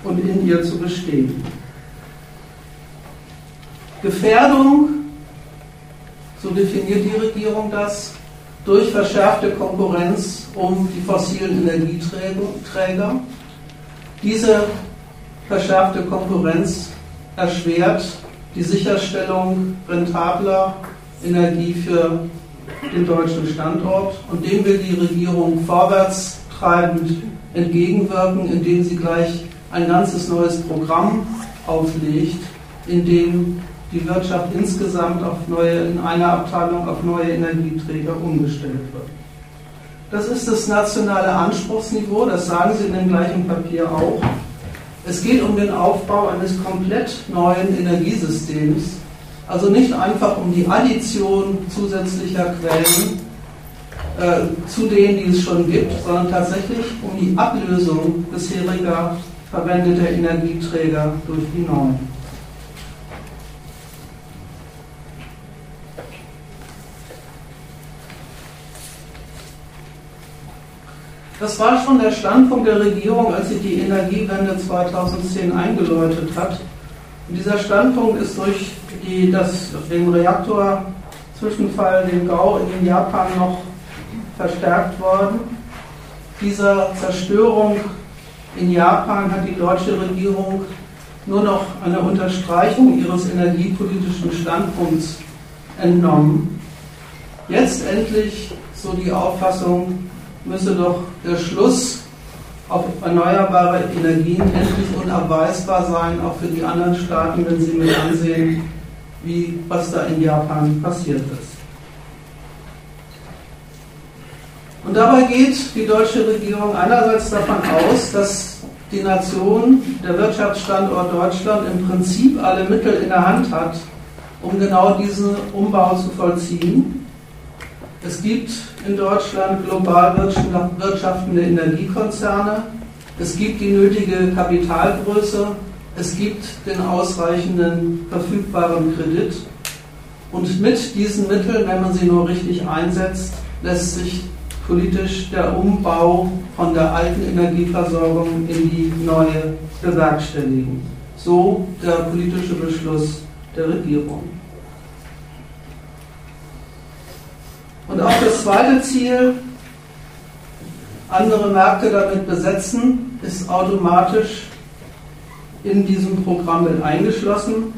und in ihr zu bestehen. Gefährdung, so definiert die Regierung das, durch verschärfte Konkurrenz um die fossilen Energieträger. Diese verschärfte Konkurrenz erschwert die Sicherstellung rentabler Energie für den deutschen Standort und dem will die Regierung vorwärts treibend entgegenwirken, indem sie gleich ein ganzes neues Programm auflegt, in dem die Wirtschaft insgesamt auf neue, in einer Abteilung auf neue Energieträger umgestellt wird. Das ist das nationale Anspruchsniveau, das sagen Sie in dem gleichen Papier auch. Es geht um den Aufbau eines komplett neuen Energiesystems, also nicht einfach um die Addition zusätzlicher Quellen, äh, zu denen, die es schon gibt, sondern tatsächlich um die Ablösung bisheriger verwendeter Energieträger durch die neuen. Das war schon der Standpunkt der Regierung, als sie die Energiewende 2010 eingeläutet hat. Und dieser Standpunkt ist durch die, das, den Reaktorzwischenfall, den GAU in Japan noch verstärkt worden. Dieser Zerstörung in Japan hat die deutsche Regierung nur noch eine Unterstreichung ihres energiepolitischen Standpunkts entnommen. Jetzt endlich, so die Auffassung, müsse doch der Schluss auf erneuerbare Energien endlich unabweisbar sein, auch für die anderen Staaten, wenn sie mit ansehen, wie was da in Japan passiert ist. Und dabei geht die deutsche Regierung einerseits davon aus, dass die Nation, der Wirtschaftsstandort Deutschland im Prinzip alle Mittel in der Hand hat, um genau diesen Umbau zu vollziehen. Es gibt in Deutschland global wirtschaftende Energiekonzerne, es gibt die nötige Kapitalgröße, es gibt den ausreichenden verfügbaren Kredit und mit diesen Mitteln, wenn man sie nur richtig einsetzt, lässt sich politisch der Umbau von der alten Energieversorgung in die neue bewerkstelligen. So der politische Beschluss der Regierung. Und auch das zweite Ziel, andere Märkte damit besetzen, ist automatisch in diesem Programm mit eingeschlossen.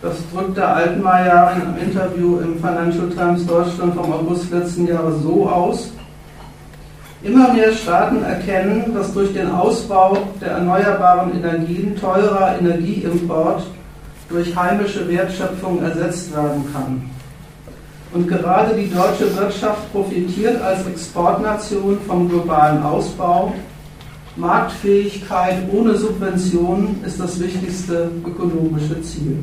Das drückt der Altmaier in einem Interview im Financial Times Deutschland vom August letzten Jahres so aus. Immer mehr Staaten erkennen, dass durch den Ausbau der erneuerbaren Energien teurer Energieimport durch heimische Wertschöpfung ersetzt werden kann. Und gerade die deutsche Wirtschaft profitiert als Exportnation vom globalen Ausbau. Marktfähigkeit ohne Subventionen ist das wichtigste ökonomische Ziel.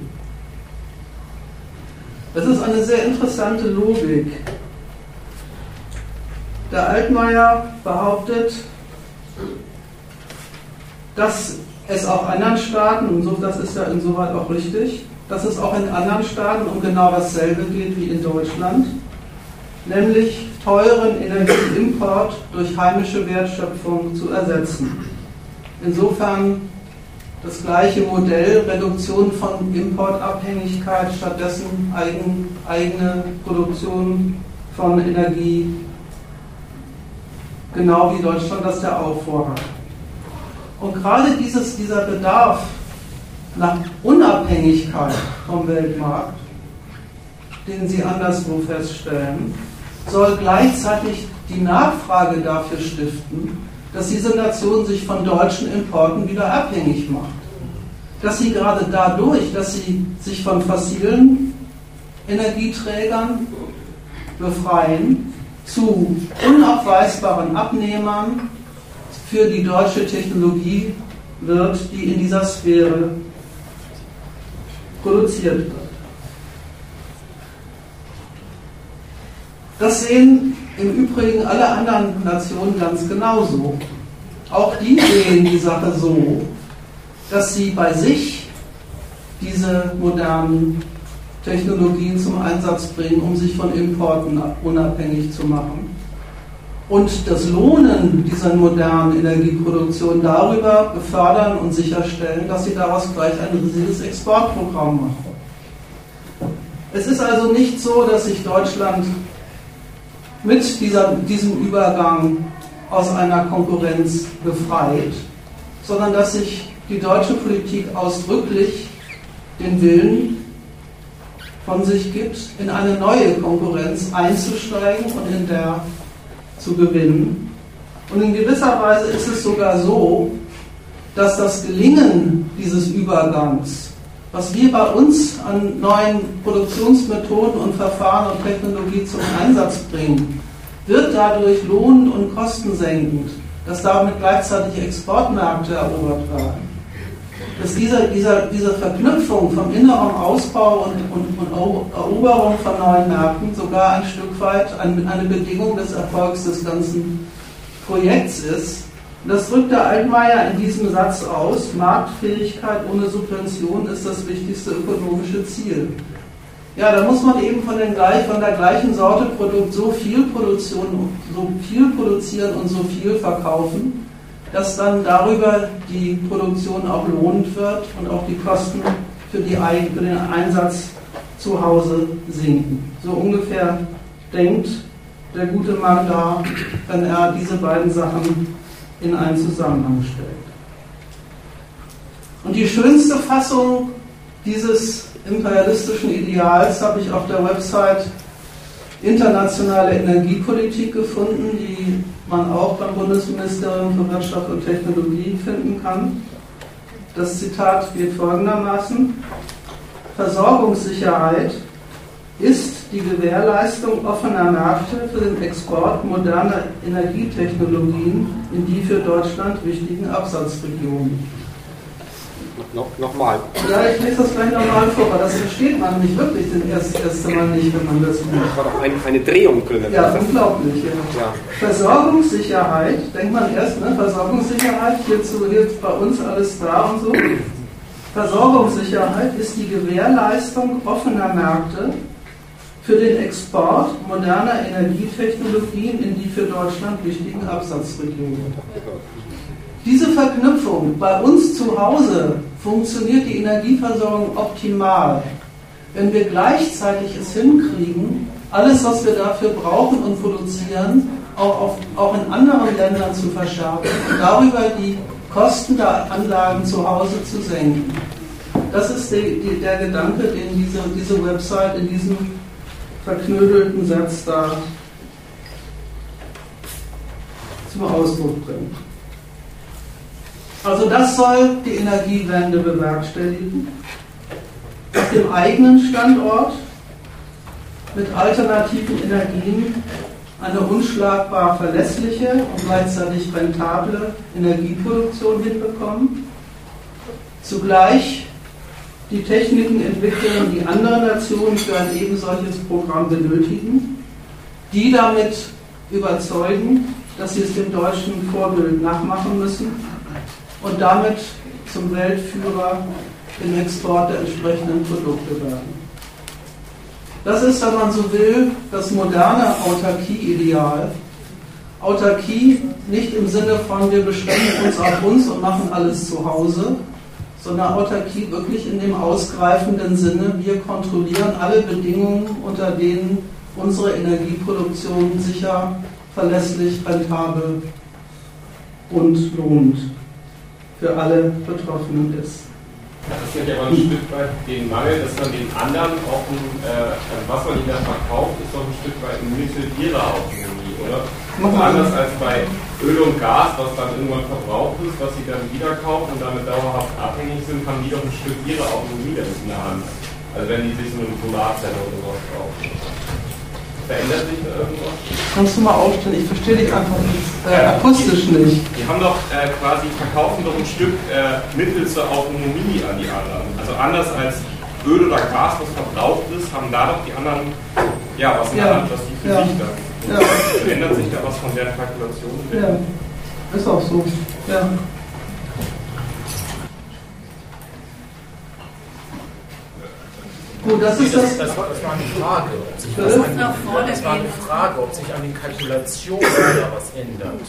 Das ist eine sehr interessante Logik. Der Altmaier behauptet, dass es auch anderen Staaten, und so, das ist ja insoweit auch richtig, dass es auch in anderen Staaten um genau dasselbe geht wie in Deutschland, nämlich teuren Energieimport durch heimische Wertschöpfung zu ersetzen. Insofern das gleiche Modell, Reduktion von Importabhängigkeit, stattdessen eigen, eigene Produktion von Energie, genau wie Deutschland das ja auch vorhat. Und gerade dieses, dieser Bedarf nach Unabhängigkeit vom Weltmarkt, den Sie anderswo feststellen, soll gleichzeitig die Nachfrage dafür stiften, dass diese Nation sich von deutschen Importen wieder abhängig macht. Dass sie gerade dadurch, dass sie sich von fossilen Energieträgern befreien, zu unabweisbaren Abnehmern für die deutsche Technologie wird, die in dieser Sphäre produziert wird. Das sehen im Übrigen alle anderen Nationen ganz genauso. Auch die sehen die Sache so, dass sie bei sich diese modernen Technologien zum Einsatz bringen, um sich von Importen unabhängig zu machen. Und das Lohnen dieser modernen Energieproduktion darüber befördern und sicherstellen, dass sie daraus gleich ein riesiges Exportprogramm machen. Es ist also nicht so, dass sich Deutschland mit dieser, diesem Übergang aus einer Konkurrenz befreit, sondern dass sich die deutsche Politik ausdrücklich den Willen von sich gibt, in eine neue Konkurrenz einzusteigen und in der zu gewinnen. Und in gewisser Weise ist es sogar so, dass das Gelingen dieses Übergangs, was wir bei uns an neuen Produktionsmethoden und Verfahren und Technologie zum Einsatz bringen, wird dadurch lohnend und kostensenkend, dass damit gleichzeitig Exportmärkte erobert werden dass dieser, dieser, diese Verknüpfung vom inneren Ausbau und, und, und, Eroberung von neuen Märkten sogar ein Stück weit eine, Bedingung des Erfolgs des ganzen Projekts ist. Das drückt der Altmaier in diesem Satz aus, Marktfähigkeit ohne Subvention ist das wichtigste ökonomische Ziel. Ja, da muss man eben von, den von der gleichen Sorte Produkt so viel produzieren, so viel produzieren und so viel verkaufen, dass dann darüber die Produktion auch lohnend wird und auch die Kosten für, die, für den Einsatz zu Hause sinken. So ungefähr denkt der gute Mann da, wenn er diese beiden Sachen in einen Zusammenhang stellt. Und die schönste Fassung dieses imperialistischen Ideals habe ich auf der Website Internationale Energiepolitik gefunden, die man auch beim Bundesministerium für Wirtschaft und Technologie finden kann. Das Zitat geht folgendermaßen. Versorgungssicherheit ist die Gewährleistung offener Märkte für den Export moderner Energietechnologien in die für Deutschland wichtigen Absatzregionen. No, Nochmal. Ja, ich lese das gleich nochmal vor, aber das versteht man nicht wirklich das erste, Mal nicht, wenn man das macht. Das war doch ein, eine Drehung drin. Ja, unglaublich. Ja. ja. Versorgungssicherheit, denkt man erst, ne? Versorgungssicherheit, hierzu hilft bei uns alles da und so. Versorgungssicherheit ist die Gewährleistung offener Märkte für den Export moderner Energietechnologien in die für Deutschland wichtigen Absatzregionen. Diese Verknüpfung bei uns zu Hause funktioniert die Energieversorgung optimal, wenn wir gleichzeitig es hinkriegen, alles, was wir dafür brauchen und produzieren, auch, auf, auch in anderen Ländern zu verschärfen und darüber die Kosten der Anlagen zu Hause zu senken. Das ist die, die, der Gedanke, den diese, diese Website in diesem verknödelten Satz da zum Ausdruck bringt. Also das soll die Energiewende bewerkstelligen. Auf dem eigenen Standort mit alternativen Energien eine unschlagbar verlässliche und gleichzeitig rentable Energieproduktion hinbekommen. Zugleich die Techniken entwickeln, die andere Nationen für ein eben solches Programm benötigen, die damit überzeugen, dass sie es dem deutschen Vorbild nachmachen müssen und damit zum Weltführer im Export der entsprechenden Produkte werden. Das ist, wenn man so will, das moderne Autarkie-Ideal. Autarkie nicht im Sinne von, wir beschränken uns auf uns und machen alles zu Hause, sondern Autarkie wirklich in dem ausgreifenden Sinne, wir kontrollieren alle Bedingungen, unter denen unsere Energieproduktion sicher, verlässlich, rentabel und lohnend für alle Betroffenen ist. Das ist ja aber ein Stück weit den Mangel, dass man den anderen auch, ein, äh, was man ihnen da verkauft, ist doch ein Stück weit ein Mittel ihrer Autonomie, oder? Also anders als bei Öl und Gas, was dann irgendwann verbraucht ist, was sie dann wieder kaufen und damit dauerhaft abhängig sind, haben die doch ein Stück ihrer Autonomie damit in der Hand. Also wenn die sich so eine Solarzelle oder sowas kaufen. Verändert sich da irgendwas? Kannst du mal aufstellen? Ich verstehe dich einfach nicht, äh, akustisch nicht. Die haben doch äh, quasi, verkaufen doch ein Stück äh, Mittel zur Autonomie an die anderen. Also anders als Öl oder Gas, was verbraucht ist, haben da doch die anderen, ja, was in der Hand, was die für ja. sich dann. Ja. Verändert sich da was von der Kalkulation? Ja, ist auch so. Ja. Gut, das ist das. Das, war, das war eine Frage. Ob sich was an, das war eine Frage, ob sich an den Kalkulationen da was ändert.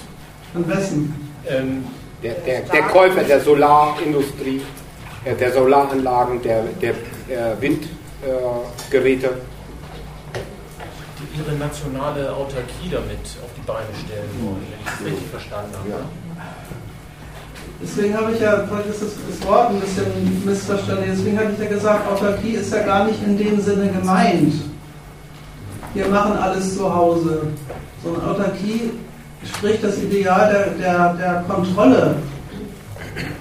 An wessen? Ähm, der, der, der Käufer der Solarindustrie, äh, der Solaranlagen, der, der äh, Windgeräte. Äh, die ihre nationale Autarkie damit auf die Beine stellen wollen, wenn ich das richtig verstanden habe. Ja. Deswegen habe ich ja, vielleicht ist das, Wort ein bisschen missverstanden, deswegen habe ich ja gesagt, Autarkie ist ja gar nicht in dem Sinne gemeint. Wir machen alles zu Hause. Sondern Autarkie spricht das Ideal der, der, der Kontrolle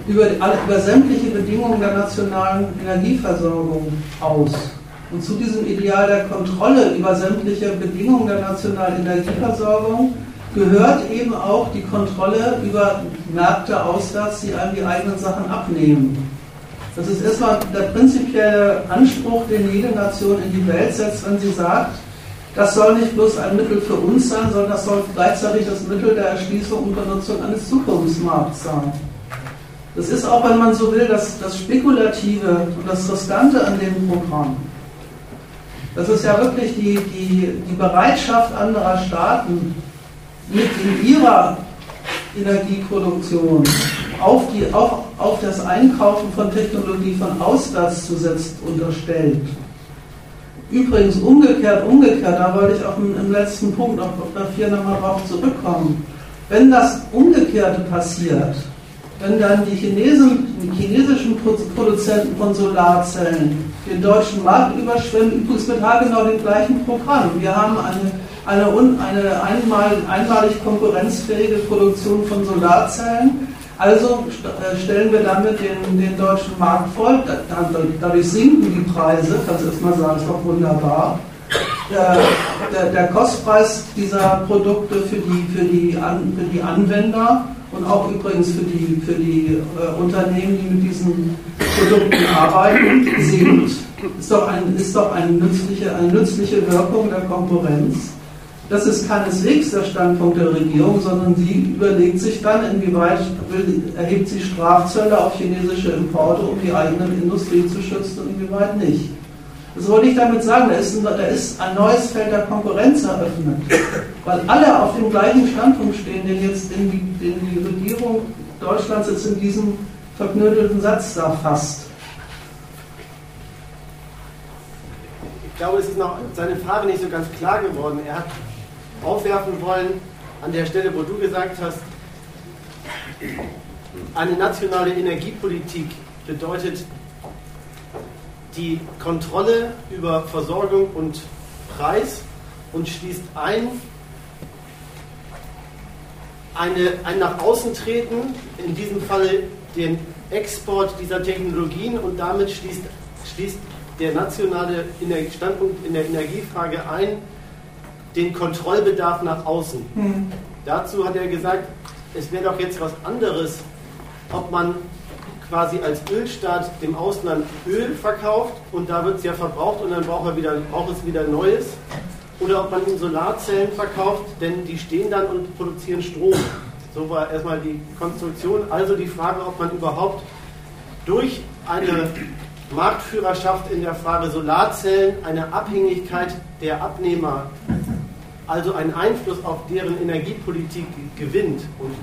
über, über sämtliche Bedingungen der nationalen Energieversorgung aus. Und zu diesem Ideal der Kontrolle über sämtliche Bedingungen der nationalen Energieversorgung gehört eben auch die Kontrolle über Märkte auswärts, die einem die eigenen Sachen abnehmen. Das ist erstmal der prinzipielle Anspruch, den jede Nation in die Welt setzt, wenn sie sagt, das soll nicht bloß ein Mittel für uns sein, sondern das soll gleichzeitig das Mittel der Erschließung und Benutzung eines Zukunftsmarkts sein. Das ist auch, wenn man so will, das, das Spekulative und das Riskante an dem Programm. Das ist ja wirklich die, die, die Bereitschaft anderer Staaten, mit in ihrer Energieproduktion auf, die, auf, auf das Einkaufen von Technologie von auswärts zu setzen, unterstellt. Übrigens umgekehrt, umgekehrt, da wollte ich auch im, im letzten Punkt auf Dr. 4 nochmal drauf zurückkommen. Wenn das Umgekehrte passiert, wenn dann die, Chinesen, die chinesischen Produzenten von Solarzellen den deutschen Markt überschwemmen, übrigens mit haargenau dem gleichen Programm. Wir haben eine eine, eine einmal, einmalig konkurrenzfähige Produktion von Solarzellen. Also äh, stellen wir damit den, den deutschen Markt voll. Dadurch sinken die Preise, kannst du erstmal sagen, ist doch wunderbar. Der, der, der, Kostpreis dieser Produkte für die, für, die für die Anwender und auch übrigens für die, für die äh, Unternehmen, die mit diesen Produkten arbeiten, sinkt. Ist doch, ein, ist doch eine, nützliche, eine nützliche Wirkung der Konkurrenz. Das ist keineswegs der Standpunkt der Regierung, sondern sie überlegt sich dann, inwieweit will, erhebt sie Strafzölle auf chinesische Importe, um die eigene Industrie zu schützen und inwieweit nicht. Das wollte ich damit sagen, da ist, ein, da ist ein neues Feld der Konkurrenz eröffnet, weil alle auf dem gleichen Standpunkt stehen, den jetzt den die, den die Regierung Deutschlands jetzt in diesem verknödelten Satz da fasst. Ich glaube, es ist noch seine Frage nicht so ganz klar geworden. Er hat aufwerfen wollen, an der Stelle, wo du gesagt hast, eine nationale Energiepolitik bedeutet die Kontrolle über Versorgung und Preis und schließt ein, eine, ein nach außen treten, in diesem Fall den Export dieser Technologien und damit schließt, schließt der nationale Standpunkt in der Energiefrage ein, den Kontrollbedarf nach außen. Mhm. Dazu hat er gesagt, es wäre doch jetzt was anderes, ob man quasi als Ölstaat dem Ausland Öl verkauft und da wird es ja verbraucht und dann braucht, er wieder, braucht es wieder Neues. Oder ob man ihm Solarzellen verkauft, denn die stehen dann und produzieren Strom. So war erstmal die Konstruktion. Also die Frage, ob man überhaupt durch eine Marktführerschaft in der Frage Solarzellen eine Abhängigkeit der Abnehmer, also einen Einfluss auf deren Energiepolitik gewinnt. Und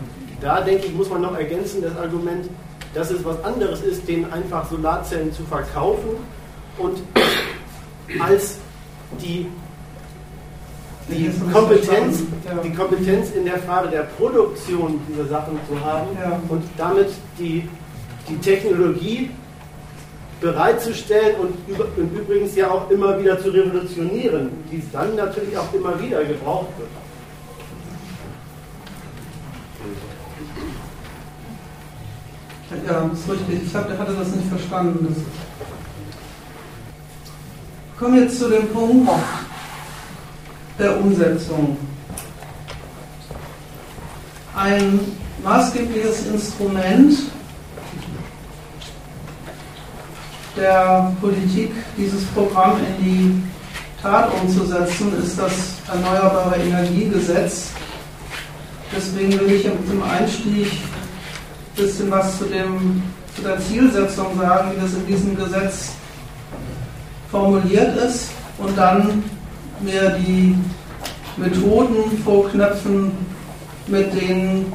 da denke ich, muss man noch ergänzen, das Argument, dass es was anderes ist, denen einfach Solarzellen zu verkaufen und *coughs* als die, die, Kompetenz, die Kompetenz in der Frage der Produktion dieser Sachen zu haben und damit die, die Technologie bereitzustellen und, und übrigens ja auch immer wieder zu revolutionieren, die dann natürlich auch immer wieder gebraucht wird. Ja, das ist richtig. Ich hatte das nicht verstanden. Ich komme jetzt zu dem Punkt der Umsetzung. Ein maßgebliches Instrument der Politik, dieses Programm in die Tat umzusetzen, ist das Erneuerbare Energiegesetz. Deswegen will ich im Einstieg ein bisschen was zu, dem, zu der Zielsetzung sagen, wie das in diesem Gesetz formuliert ist und dann mir die Methoden vorknöpfen, mit denen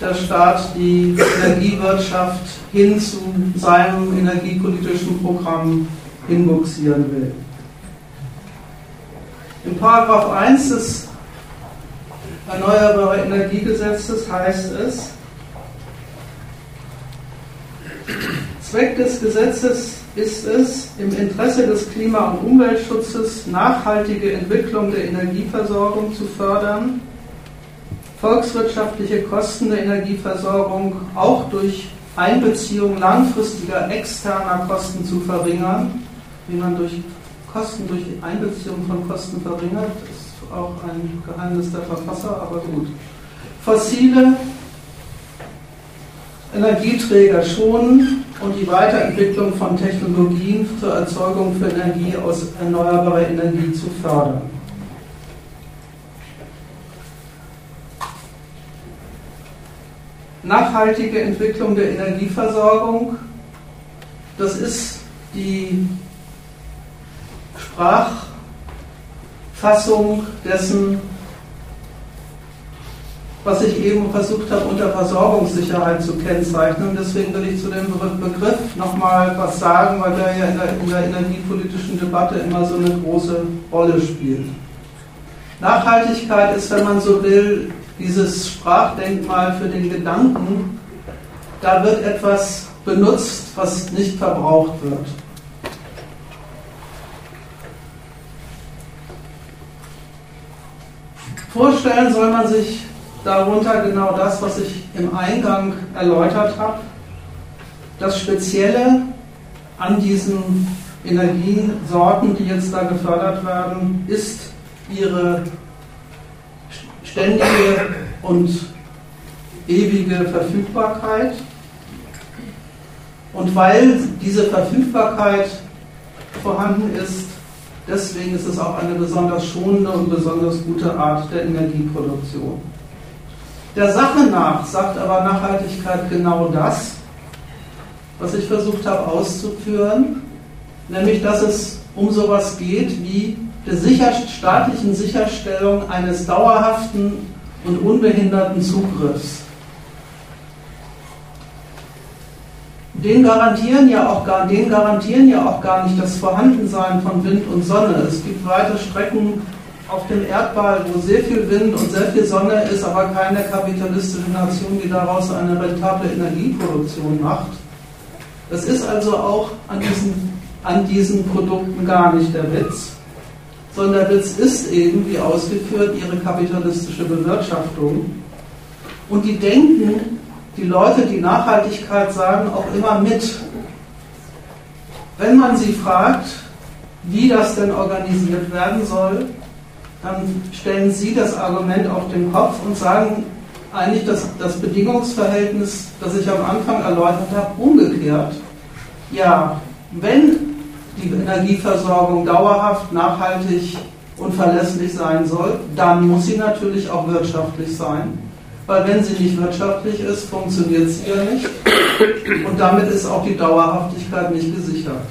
der Staat die Energiewirtschaft hin zu seinem energiepolitischen Programm hinbuxieren will. In Paragraph 1 des Erneuerbare Energiegesetzes heißt es, Zweck des Gesetzes ist es, im Interesse des Klima- und Umweltschutzes nachhaltige Entwicklung der Energieversorgung zu fördern, volkswirtschaftliche Kosten der Energieversorgung auch durch Einbeziehung langfristiger externer Kosten zu verringern. Wie man durch Kosten, durch Einbeziehung von Kosten verringert, ist auch ein Geheimnis der Verfasser, aber gut. Fossile Energieträger schonen und die Weiterentwicklung von Technologien zur Erzeugung für Energie aus erneuerbarer Energie zu fördern. Nachhaltige Entwicklung der Energieversorgung, das ist die Sprachfassung dessen, was ich eben versucht habe, unter Versorgungssicherheit zu kennzeichnen. Deswegen will ich zu dem Begriff nochmal was sagen, weil der ja in der, in der energiepolitischen Debatte immer so eine große Rolle spielt. Nachhaltigkeit ist, wenn man so will, dieses Sprachdenkmal für den Gedanken. Da wird etwas benutzt, was nicht verbraucht wird. Vorstellen soll man sich darunter genau das, was ich im Eingang erläutert habe. Das Spezielle an diesen Energiesorten, die jetzt da gefördert werden, ist ihre ständige und ewige Verfügbarkeit. Und weil diese Verfügbarkeit vorhanden ist, deswegen ist es auch eine besonders schonende und besonders gute Art der Energieproduktion. Der Sache nach sagt aber Nachhaltigkeit genau das, was ich versucht habe auszuführen, nämlich dass es um sowas geht wie der sicher, staatlichen Sicherstellung eines dauerhaften und unbehinderten Zugriffs. Den garantieren, ja auch gar, den garantieren ja auch gar nicht das Vorhandensein von Wind und Sonne. Es gibt weite Strecken auf dem Erdball, wo sehr viel Wind und sehr viel Sonne ist, aber keine kapitalistische Nation, die daraus eine rentable Energieproduktion macht. Das ist also auch an diesen, an diesen Produkten gar nicht der Witz, sondern der Witz ist eben, wie ausgeführt, ihre kapitalistische Bewirtschaftung. Und die denken, die Leute, die Nachhaltigkeit sagen, auch immer mit. Wenn man sie fragt, wie das denn organisiert werden soll, dann stellen Sie das Argument auf den Kopf und sagen eigentlich dass das Bedingungsverhältnis, das ich am Anfang erläutert habe, umgekehrt. Ja, wenn die Energieversorgung dauerhaft, nachhaltig und verlässlich sein soll, dann muss sie natürlich auch wirtschaftlich sein. weil wenn sie nicht wirtschaftlich ist, funktioniert sie ja nicht. Und damit ist auch die Dauerhaftigkeit nicht gesichert.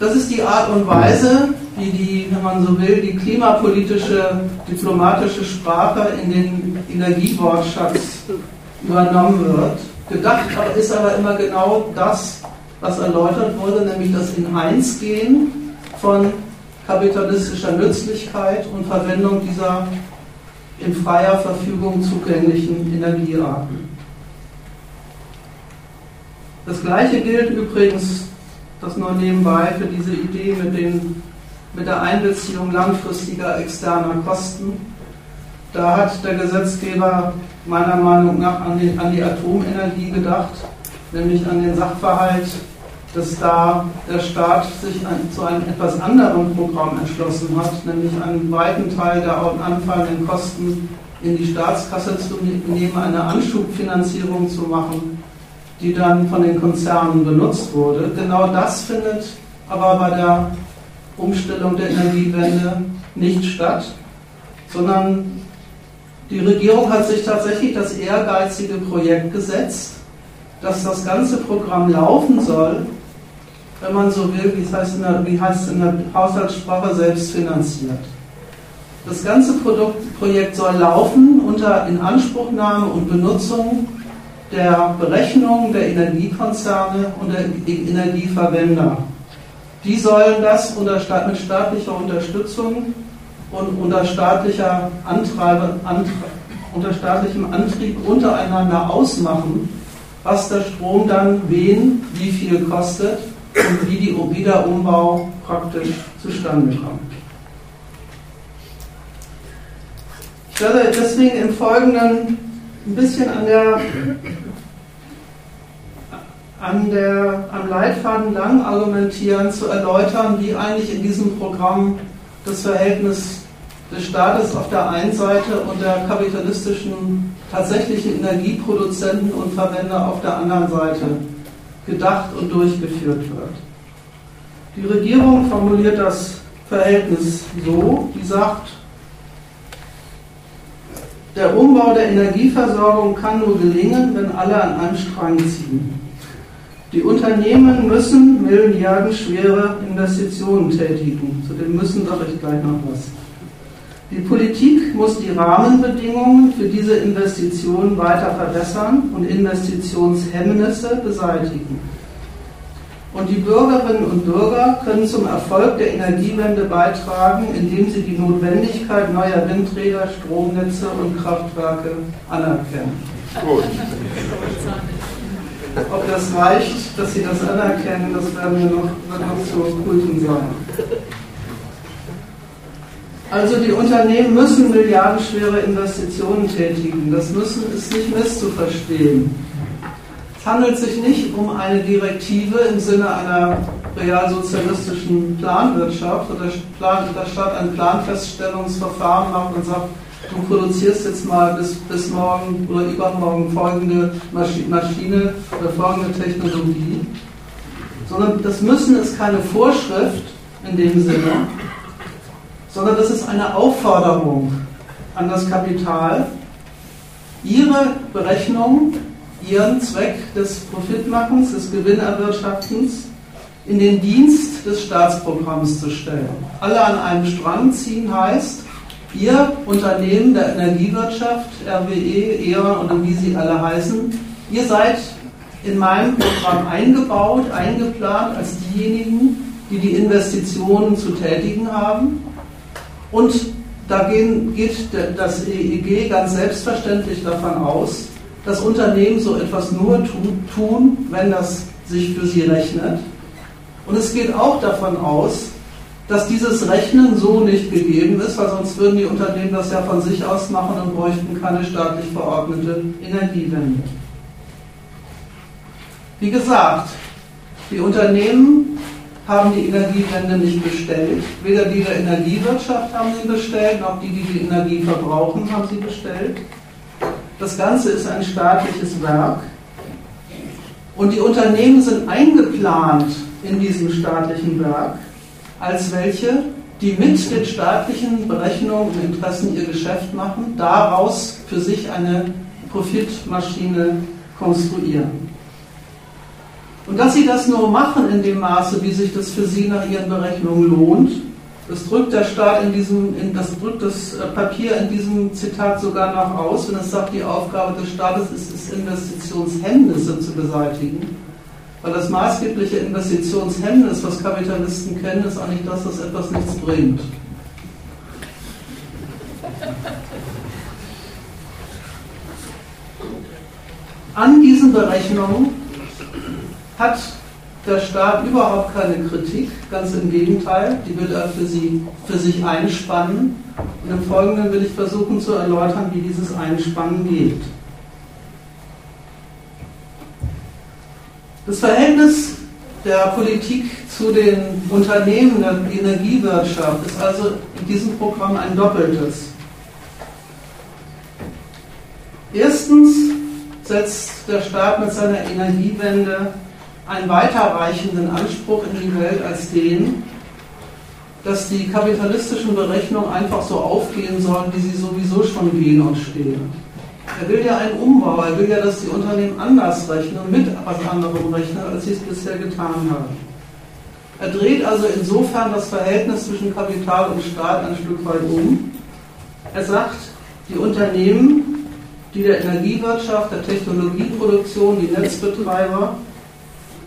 Das ist die Art und Weise, wie die, wenn man so will, die klimapolitische, diplomatische Sprache in den Energiewortschatz übernommen wird. Gedacht ist aber immer genau das, was erläutert wurde, nämlich das in eins gehen von kapitalistischer Nützlichkeit und Verwendung dieser in freier Verfügung zugänglichen Energiearten. Das gleiche gilt übrigens, das nur nebenbei, für diese Idee mit, den, mit der Einbeziehung langfristiger externer Kosten. Da hat der Gesetzgeber meiner Meinung nach an, den, an die Atomenergie gedacht, nämlich an den Sachverhalt, dass da der Staat sich ein, zu einem etwas anderen Programm entschlossen hat, nämlich einen weiten Teil der anfallenden Kosten in die Staatskasse zu nehmen, eine Anschubfinanzierung zu machen, die dann von den Konzernen benutzt wurde. Genau das findet aber bei der Umstellung der Energiewende nicht statt, sondern die Regierung hat sich tatsächlich das ehrgeizige Projekt gesetzt, dass das ganze Programm laufen soll, wenn man so will, wie es heißt in der, wie heißt in der Haushaltssprache, selbstfinanziert. Das ganze Produkt, Projekt soll laufen unter Inanspruchnahme und Benutzung der Berechnung der Energiekonzerne und der Energieverwender. Die sollen das unter, mit staatlicher Unterstützung und unter, staatlicher Antreibe, Antre, unter staatlichem Antrieb untereinander ausmachen, was der Strom dann wen wie viel kostet und wie die Wiederaufbau praktisch zustande kommt. Ich werde deswegen im Folgenden ein bisschen an der, an der, am Leitfaden lang argumentieren, zu erläutern, wie eigentlich in diesem Programm das Verhältnis des Staates auf der einen Seite und der kapitalistischen tatsächlichen Energieproduzenten und Verwender auf der anderen Seite gedacht und durchgeführt wird. Die Regierung formuliert das Verhältnis so, die sagt, der Umbau der Energieversorgung kann nur gelingen, wenn alle an einem Strang ziehen. Die Unternehmen müssen milliardenschwere Investitionen tätigen. Zu dem müssen sage ich gleich noch was. Die Politik muss die Rahmenbedingungen für diese Investitionen weiter verbessern und Investitionshemmnisse beseitigen. Und die Bürgerinnen und Bürger können zum Erfolg der Energiewende beitragen, indem sie die Notwendigkeit neuer Windräder, Stromnetze und Kraftwerke anerkennen. Gut. Ob das reicht, dass sie das anerkennen, das werden wir noch, noch zu prüfen sein. Also die Unternehmen müssen milliardenschwere Investitionen tätigen. Das müssen ist nicht misszuverstehen. Handelt sich nicht um eine Direktive im Sinne einer realsozialistischen Planwirtschaft, wo der, Staat ein Planfeststellungsverfahren macht und sagt, du produzierst jetzt mal bis, bis morgen oder übermorgen folgende Maschine oder folgende Technologie, sondern das Müssen ist keine Vorschrift in dem Sinne, sondern das ist eine Aufforderung an das Kapital, ihre Berechnung, ihren Zweck des Profitmachens, des Gewinnerwirtschaftens in den Dienst des Staatsprogramms zu stellen. Alle an einem Strang ziehen heißt, ihr Unternehmen der Energiewirtschaft, RWE, E.ON und wie sie alle heißen, ihr seid in meinem Programm eingebaut, eingeplant als diejenigen, die die Investitionen zu tätigen haben und da geht das EEG ganz selbstverständlich davon aus, dass Unternehmen so etwas nur tun, wenn das sich für sie rechnet. Und es geht auch davon aus, dass dieses Rechnen so nicht gegeben ist, weil sonst würden die Unternehmen das ja von sich aus machen und bräuchten keine staatlich verordnete Energiewende. Wie gesagt, die Unternehmen haben die Energiewende nicht bestellt. Weder die der Energiewirtschaft haben sie bestellt, noch die, die die Energie verbrauchen, haben sie bestellt. Das Ganze ist ein staatliches Werk. Und die Unternehmen sind eingeplant in diesem staatlichen Werk als welche, die mit den staatlichen Berechnungen und Interessen ihr Geschäft machen, daraus für sich eine Profitmaschine konstruieren. Und dass sie das nur machen in dem Maße, wie sich das für sie nach ihren Berechnungen lohnt, das drückt der Staat in diesem, in, das drückt das äh, Papier in diesem Zitat sogar noch aus, wenn es sagt, die Aufgabe des Staates ist es, Investitionshemmnisse zu beseitigen. Weil das maßgebliche Investitionshemmnis, was Kapitalisten kennen, ist eigentlich das, dass etwas nichts bringt. An diesen Berechnungen hat der Staat überhaupt keine Kritik, ganz im Gegenteil, die will er für, sie, für sich einspannen. Und im Folgenden will ich versuchen zu erläutern, wie dieses Einspannen geht. Das Verhältnis der Politik zu den Unternehmen der Energiewirtschaft ist also in diesem Programm ein doppeltes. Erstens setzt der Staat mit seiner Energiewende einen weiterreichenden Anspruch in die Welt als den, dass die kapitalistischen Berechnungen einfach so aufgehen sollen, wie sie sowieso schon gehen und stehen. Er will ja einen Umbau, er will ja, dass die Unternehmen anders rechnen mit was anderem rechnen, als sie es bisher getan haben. Er dreht also insofern das Verhältnis zwischen Kapital und Staat ein Stück weit um. Er sagt, die Unternehmen, die der Energiewirtschaft, der Technologieproduktion, die Netzbetreiber,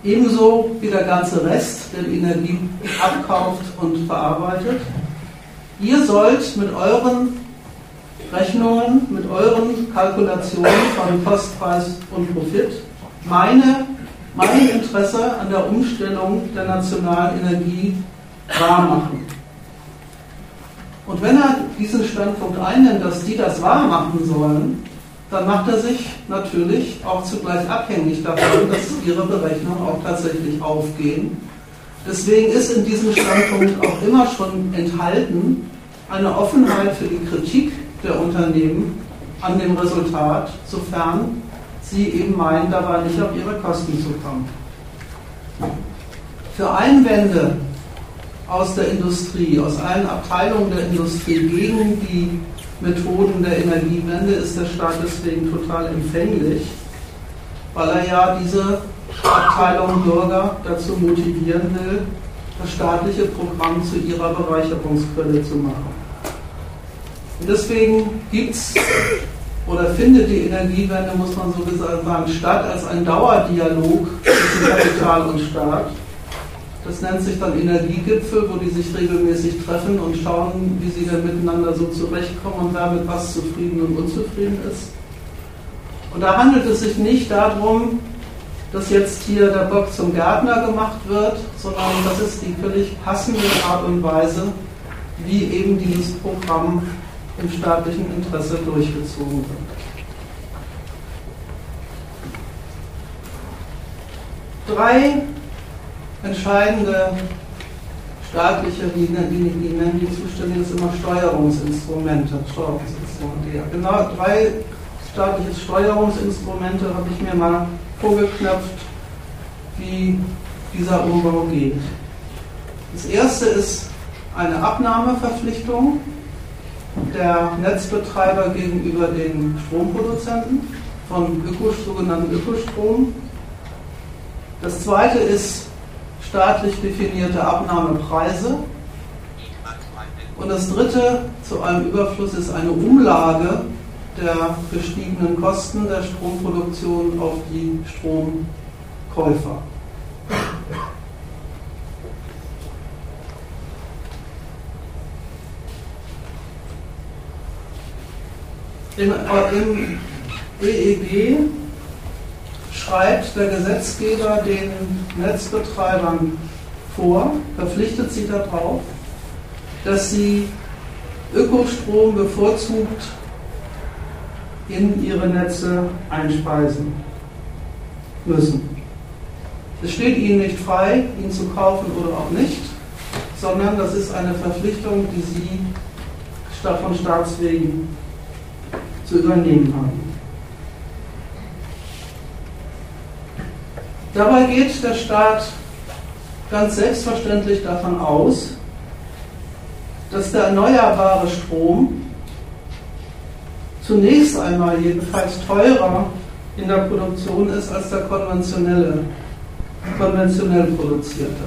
ebenso wie der ganze Rest, der die Energie abkauft und verarbeitet. Ihr sollt mit euren Rechnungen, mit euren Kalkulationen von Kostpreis und Profit meine, mein Interesse an der Umstellung der nationalen Energie wahrmachen. Und wenn er diesen Standpunkt einnimmt, dass die das wahrmachen sollen, dann macht er sich natürlich auch zugleich abhängig davon, dass ihre Berechnungen auch tatsächlich aufgehen. Deswegen ist in diesem Standpunkt auch immer schon enthalten eine Offenheit für die Kritik der Unternehmen an dem Resultat, sofern sie eben meinen, dabei nicht auf ihre Kosten zu kommen. Für Einwände aus der Industrie, aus allen Abteilungen der Industrie gegen die Methoden der Energiewende ist der Staat deswegen total empfänglich, weil er ja diese Abteilung Bürger dazu motivieren will, das staatliche Programm zu ihrer Bereicherungsquelle zu machen. Und deswegen gibt es oder findet die Energiewende, muss man so sagen, statt als ein Dauerdialog zwischen Kapital und Staat das nennt sich dann Energiegipfel, wo die sich regelmäßig treffen und schauen, wie sie dann miteinander so zurechtkommen und wer mit was zufrieden und unzufrieden ist. Und da handelt es sich nicht darum, dass jetzt hier der Bock zum Gärtner gemacht wird, sondern das ist die völlig passende Art und Weise, wie eben dieses Programm im staatlichen Interesse durchgezogen wird. Drei entscheidende staatliche, wie, nennen die zuständig ist, immer Steuerungsinstrumente. Steuerungsinstrumente. Genau drei staatliche Steuerungsinstrumente habe ich mir mal vorgeknöpft, wie dieser Umbau geht. Das erste ist eine Abnahmeverpflichtung der Netzbetreiber gegenüber den Stromproduzenten von Öko, sogenannten Ökostrom. Das zweite ist staatlich definierte Abnahmepreise. Und das dritte zu einem Überfluss ist eine Umlage der gestiegenen Kosten der Stromproduktion auf die Stromkäufer. Im, im EEG schreibt der Gesetzgeber den Netzbetreibern vor, verpflichtet sie darauf, dass sie Ökostrom bevorzugt in ihre Netze einspeisen müssen. Es steht ihnen nicht frei, ihn zu kaufen oder auch nicht, sondern das ist eine Verpflichtung, die sie von Staatswegen zu übernehmen haben. Dabei geht der Staat ganz selbstverständlich davon aus, dass der erneuerbare Strom zunächst einmal jedenfalls teurer in der Produktion ist als der konventionelle, konventionell produzierte.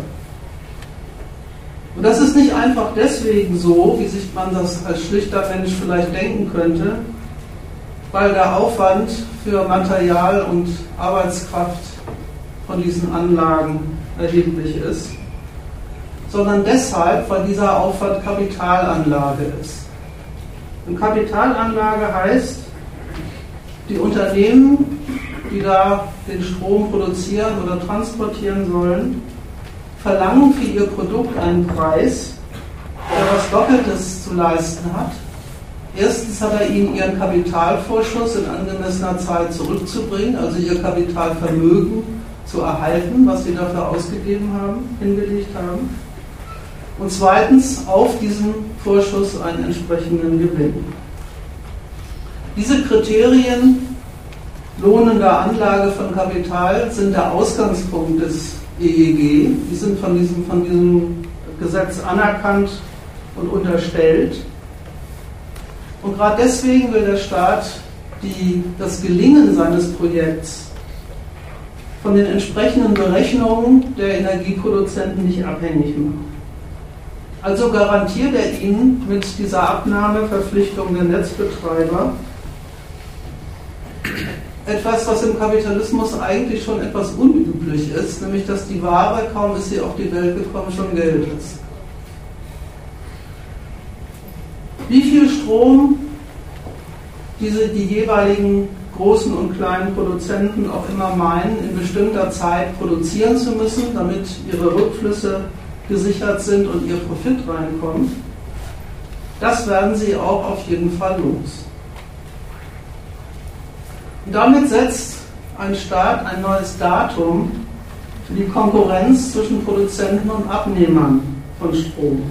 Und das ist nicht einfach deswegen so, wie sich man das als schlichter Mensch vielleicht denken könnte, weil der Aufwand für Material und Arbeitskraft von diesen Anlagen erheblich ist, sondern deshalb, weil dieser Aufwand Kapitalanlage ist. Und Kapitalanlage heißt, die Unternehmen, die da den Strom produzieren oder transportieren sollen, verlangen für ihr Produkt einen Preis, der was Doppeltes zu leisten hat. Erstens hat er ihnen ihren Kapitalvorschuss in angemessener Zeit zurückzubringen, also ihr Kapitalvermögen zu erhalten, was sie dafür ausgegeben haben, hingelegt haben. Und zweitens auf diesen Vorschuss einen entsprechenden Gewinn. Diese Kriterien lohnender Anlage von Kapital sind der Ausgangspunkt des EEG. Die sind von diesem, von diesem Gesetz anerkannt und unterstellt. Und gerade deswegen will der Staat die, das Gelingen seines Projekts von den entsprechenden Berechnungen der Energieproduzenten nicht abhängig machen. Also garantiert er ihnen mit dieser Abnahmeverpflichtung der Netzbetreiber etwas, was im Kapitalismus eigentlich schon etwas unüblich ist, nämlich dass die Ware, kaum ist sie auf die Welt gekommen, schon Geld ist. Wie viel Strom diese, die jeweiligen großen und kleinen Produzenten auch immer meinen, in bestimmter Zeit produzieren zu müssen, damit ihre Rückflüsse gesichert sind und ihr Profit reinkommt, das werden sie auch auf jeden Fall los. Und damit setzt ein Staat ein neues Datum für die Konkurrenz zwischen Produzenten und Abnehmern von Strom.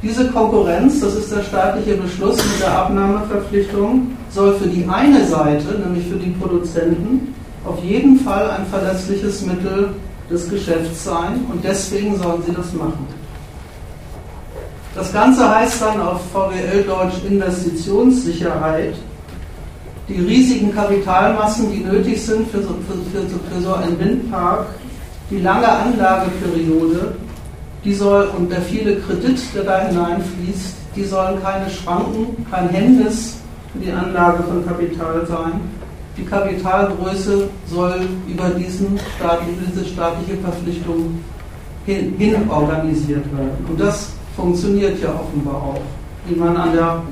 Diese Konkurrenz, das ist der staatliche Beschluss mit der Abnahmeverpflichtung, soll für die eine Seite, nämlich für die Produzenten, auf jeden Fall ein verlässliches Mittel des Geschäfts sein und deswegen sollen sie das machen. Das Ganze heißt dann auf VWL Deutsch Investitionssicherheit die riesigen Kapitalmassen, die nötig sind für so, für, für, für so einen Windpark, die lange Anlageperiode, die soll und der viele Kredit, der da hineinfließt, die sollen keine Schranken, kein Hemmnis für die Anlage von Kapital sein. Die Kapitalgröße soll über diesen staatliche, diese staatliche Verpflichtung hin, hin organisiert werden. Und das funktioniert ja offenbar auch, wie man an der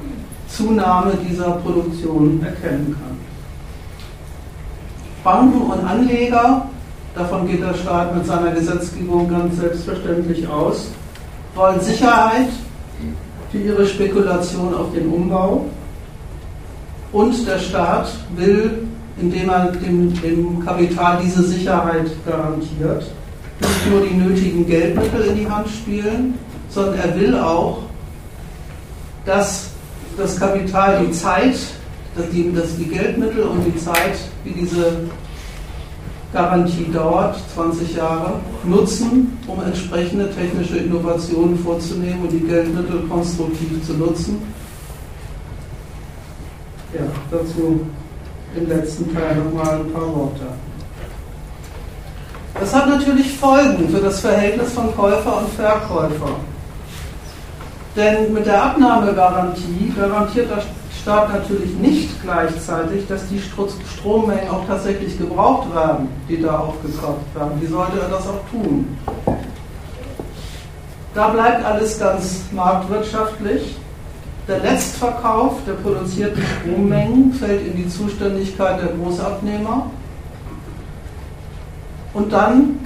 Zunahme dieser Produktion erkennen kann. Banken und Anleger, davon geht der Staat mit seiner Gesetzgebung ganz selbstverständlich aus, wollen Sicherheit für ihre Spekulation auf den Umbau. Und der Staat will, indem er dem, dem Kapital diese Sicherheit garantiert, nicht nur die nötigen Geldmittel in die Hand spielen, sondern er will auch, dass das Kapital die Zeit, dass die, dass die Geldmittel und die Zeit, wie diese Garantie dauert, 20 Jahre, nutzen, um entsprechende technische Innovationen vorzunehmen und die Geldmittel konstruktiv zu nutzen. Ja, dazu im letzten Teil nochmal ein paar Worte. Das hat natürlich Folgen für das Verhältnis von Käufer und Verkäufer. Denn mit der Abnahmegarantie garantiert der Staat natürlich nicht gleichzeitig, dass die Strommengen auch tatsächlich gebraucht werden, die da aufgekauft werden. Wie sollte er das auch tun? Da bleibt alles ganz marktwirtschaftlich. Der Letztverkauf der produzierten Strommengen fällt in die Zuständigkeit der Großabnehmer. Und dann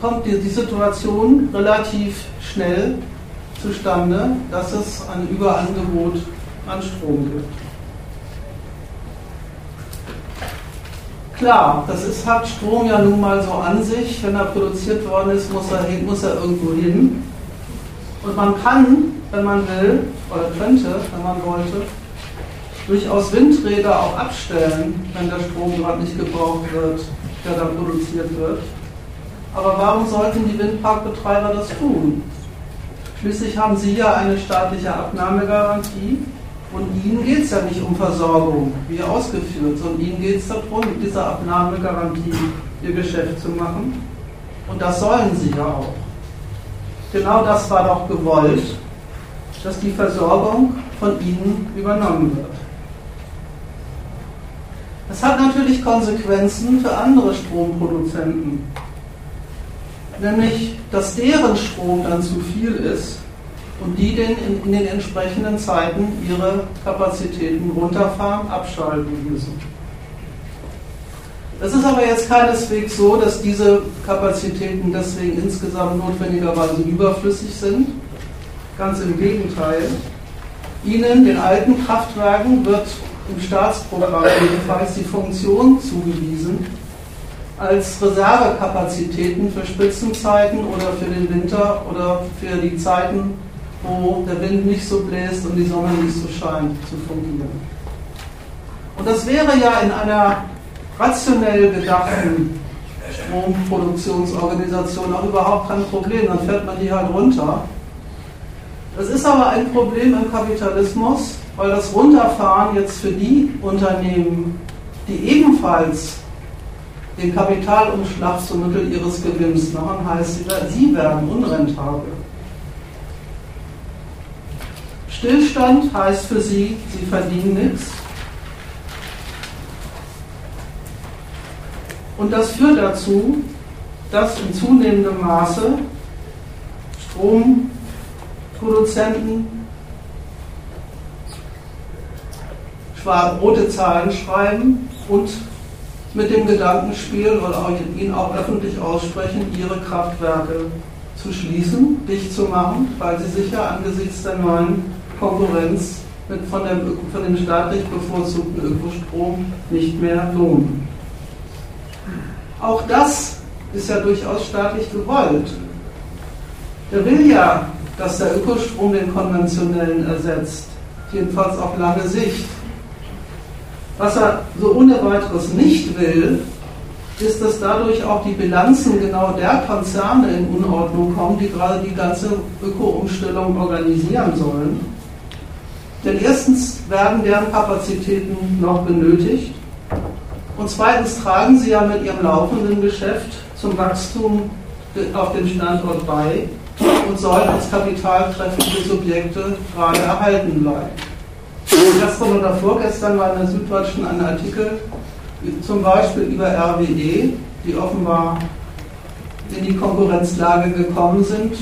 kommt die, Situation relativ schnell zustande, dass es ein Überangebot an Strom gibt. Klar, das ist, hat Strom ja nun mal so an sich. Wenn er produziert worden ist, muss er, muss er irgendwo hin. Und man kann, wenn man will, oder könnte, wenn man wollte, durchaus Windräder auch abstellen, wenn der Strom gerade nicht gebraucht wird, der dann produziert wird. Aber warum sollten die Windparkbetreiber das tun? Schließlich haben Sie ja eine staatliche Abnahmegarantie und Ihnen geht es ja nicht um Versorgung, wie ausgeführt, sondern Ihnen geht es darum, mit dieser Abnahmegarantie Ihr Geschäft zu machen. Und das sollen Sie ja auch. Genau das war doch gewollt, dass die Versorgung von Ihnen übernommen wird. Das hat natürlich Konsequenzen für andere Stromproduzenten. Nämlich, dass deren Strom dann zu viel ist und die den in, in den entsprechenden Zeiten ihre Kapazitäten runterfahren, abschalten müssen. Das ist aber jetzt keineswegs so, dass diese Kapazitäten deswegen insgesamt notwendigerweise überflüssig sind. Ganz im Gegenteil. Ihnen, den alten Kraftwerken, wird im Staatsprogramm jedenfalls die Funktion zugewiesen, als Reservekapazitäten für Spitzenzeiten oder für den Winter oder für die Zeiten, wo der Wind nicht so bläst und die Sonne nicht so scheint, zu fungieren. Und das wäre ja in einer rationell gedachten Stromproduktionsorganisation auch überhaupt kein Problem, dann fährt man die halt runter. Das ist aber ein Problem im Kapitalismus, weil das Runterfahren jetzt für die Unternehmen, die ebenfalls den Kapitalumschlag zum Mittel ihres Gewinns machen, heißt, sie werden unrentabel. Stillstand heißt für sie, sie verdienen nichts. Und das führt dazu, dass in zunehmendem Maße Stromproduzenten rote Zahlen schreiben und mit dem Gedanken spielen oder ihn auch öffentlich aussprechen, ihre Kraftwerke zu schließen, dicht zu machen, weil sie sich ja angesichts der neuen Konkurrenz mit von, dem, von dem staatlich bevorzugten Ökostrom nicht mehr lohnen. Auch das ist ja durchaus staatlich gewollt. Der will ja, dass der Ökostrom den konventionellen ersetzt, jedenfalls auf lange Sicht. Was er so ohne weiteres nicht will, ist, dass dadurch auch die Bilanzen genau der Konzerne in Unordnung kommen, die gerade die ganze Öko-Umstellung organisieren sollen. Denn erstens werden deren Kapazitäten noch benötigt und zweitens tragen sie ja mit ihrem laufenden Geschäft zum Wachstum auf dem Standort bei und sollen als kapitalkräftige Subjekte gerade erhalten bleiben. Gestern oder vorgestern war in der Süddeutschen ein Artikel zum Beispiel über RWE, die offenbar in die Konkurrenzlage gekommen sind,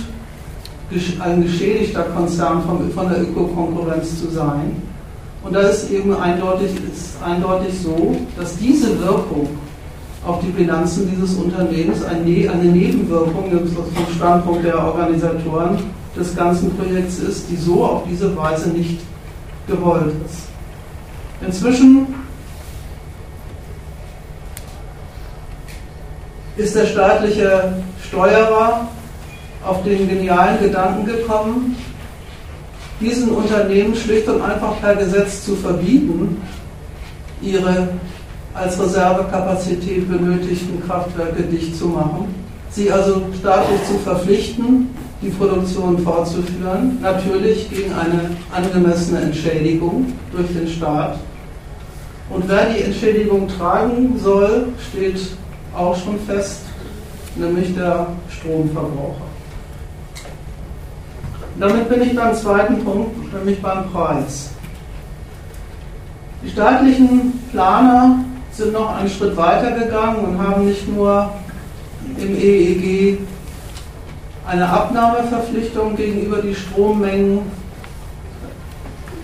ein geschädigter Konzern von, von der Ökokonkurrenz zu sein. Und da ist eben eindeutig, ist eindeutig so, dass diese Wirkung auf die Bilanzen dieses Unternehmens eine, eine Nebenwirkung vom Standpunkt der Organisatoren des ganzen Projekts ist, die so auf diese Weise nicht gewollt ist. Inzwischen ist der staatliche Steuerer auf den genialen Gedanken gekommen, diesen Unternehmen schlicht und einfach per Gesetz zu verbieten, ihre als Reservekapazität benötigten Kraftwerke dicht zu machen, sie also staatlich zu verpflichten, die Produktion fortzuführen, natürlich gegen eine angemessene Entschädigung durch den Staat. Und wer die Entschädigung tragen soll, steht auch schon fest, nämlich der Stromverbraucher. Damit bin ich beim zweiten Punkt, nämlich beim Preis. Die staatlichen Planer sind noch einen Schritt weiter gegangen und haben nicht nur im EEG eine Abnahmeverpflichtung gegenüber die Strommengen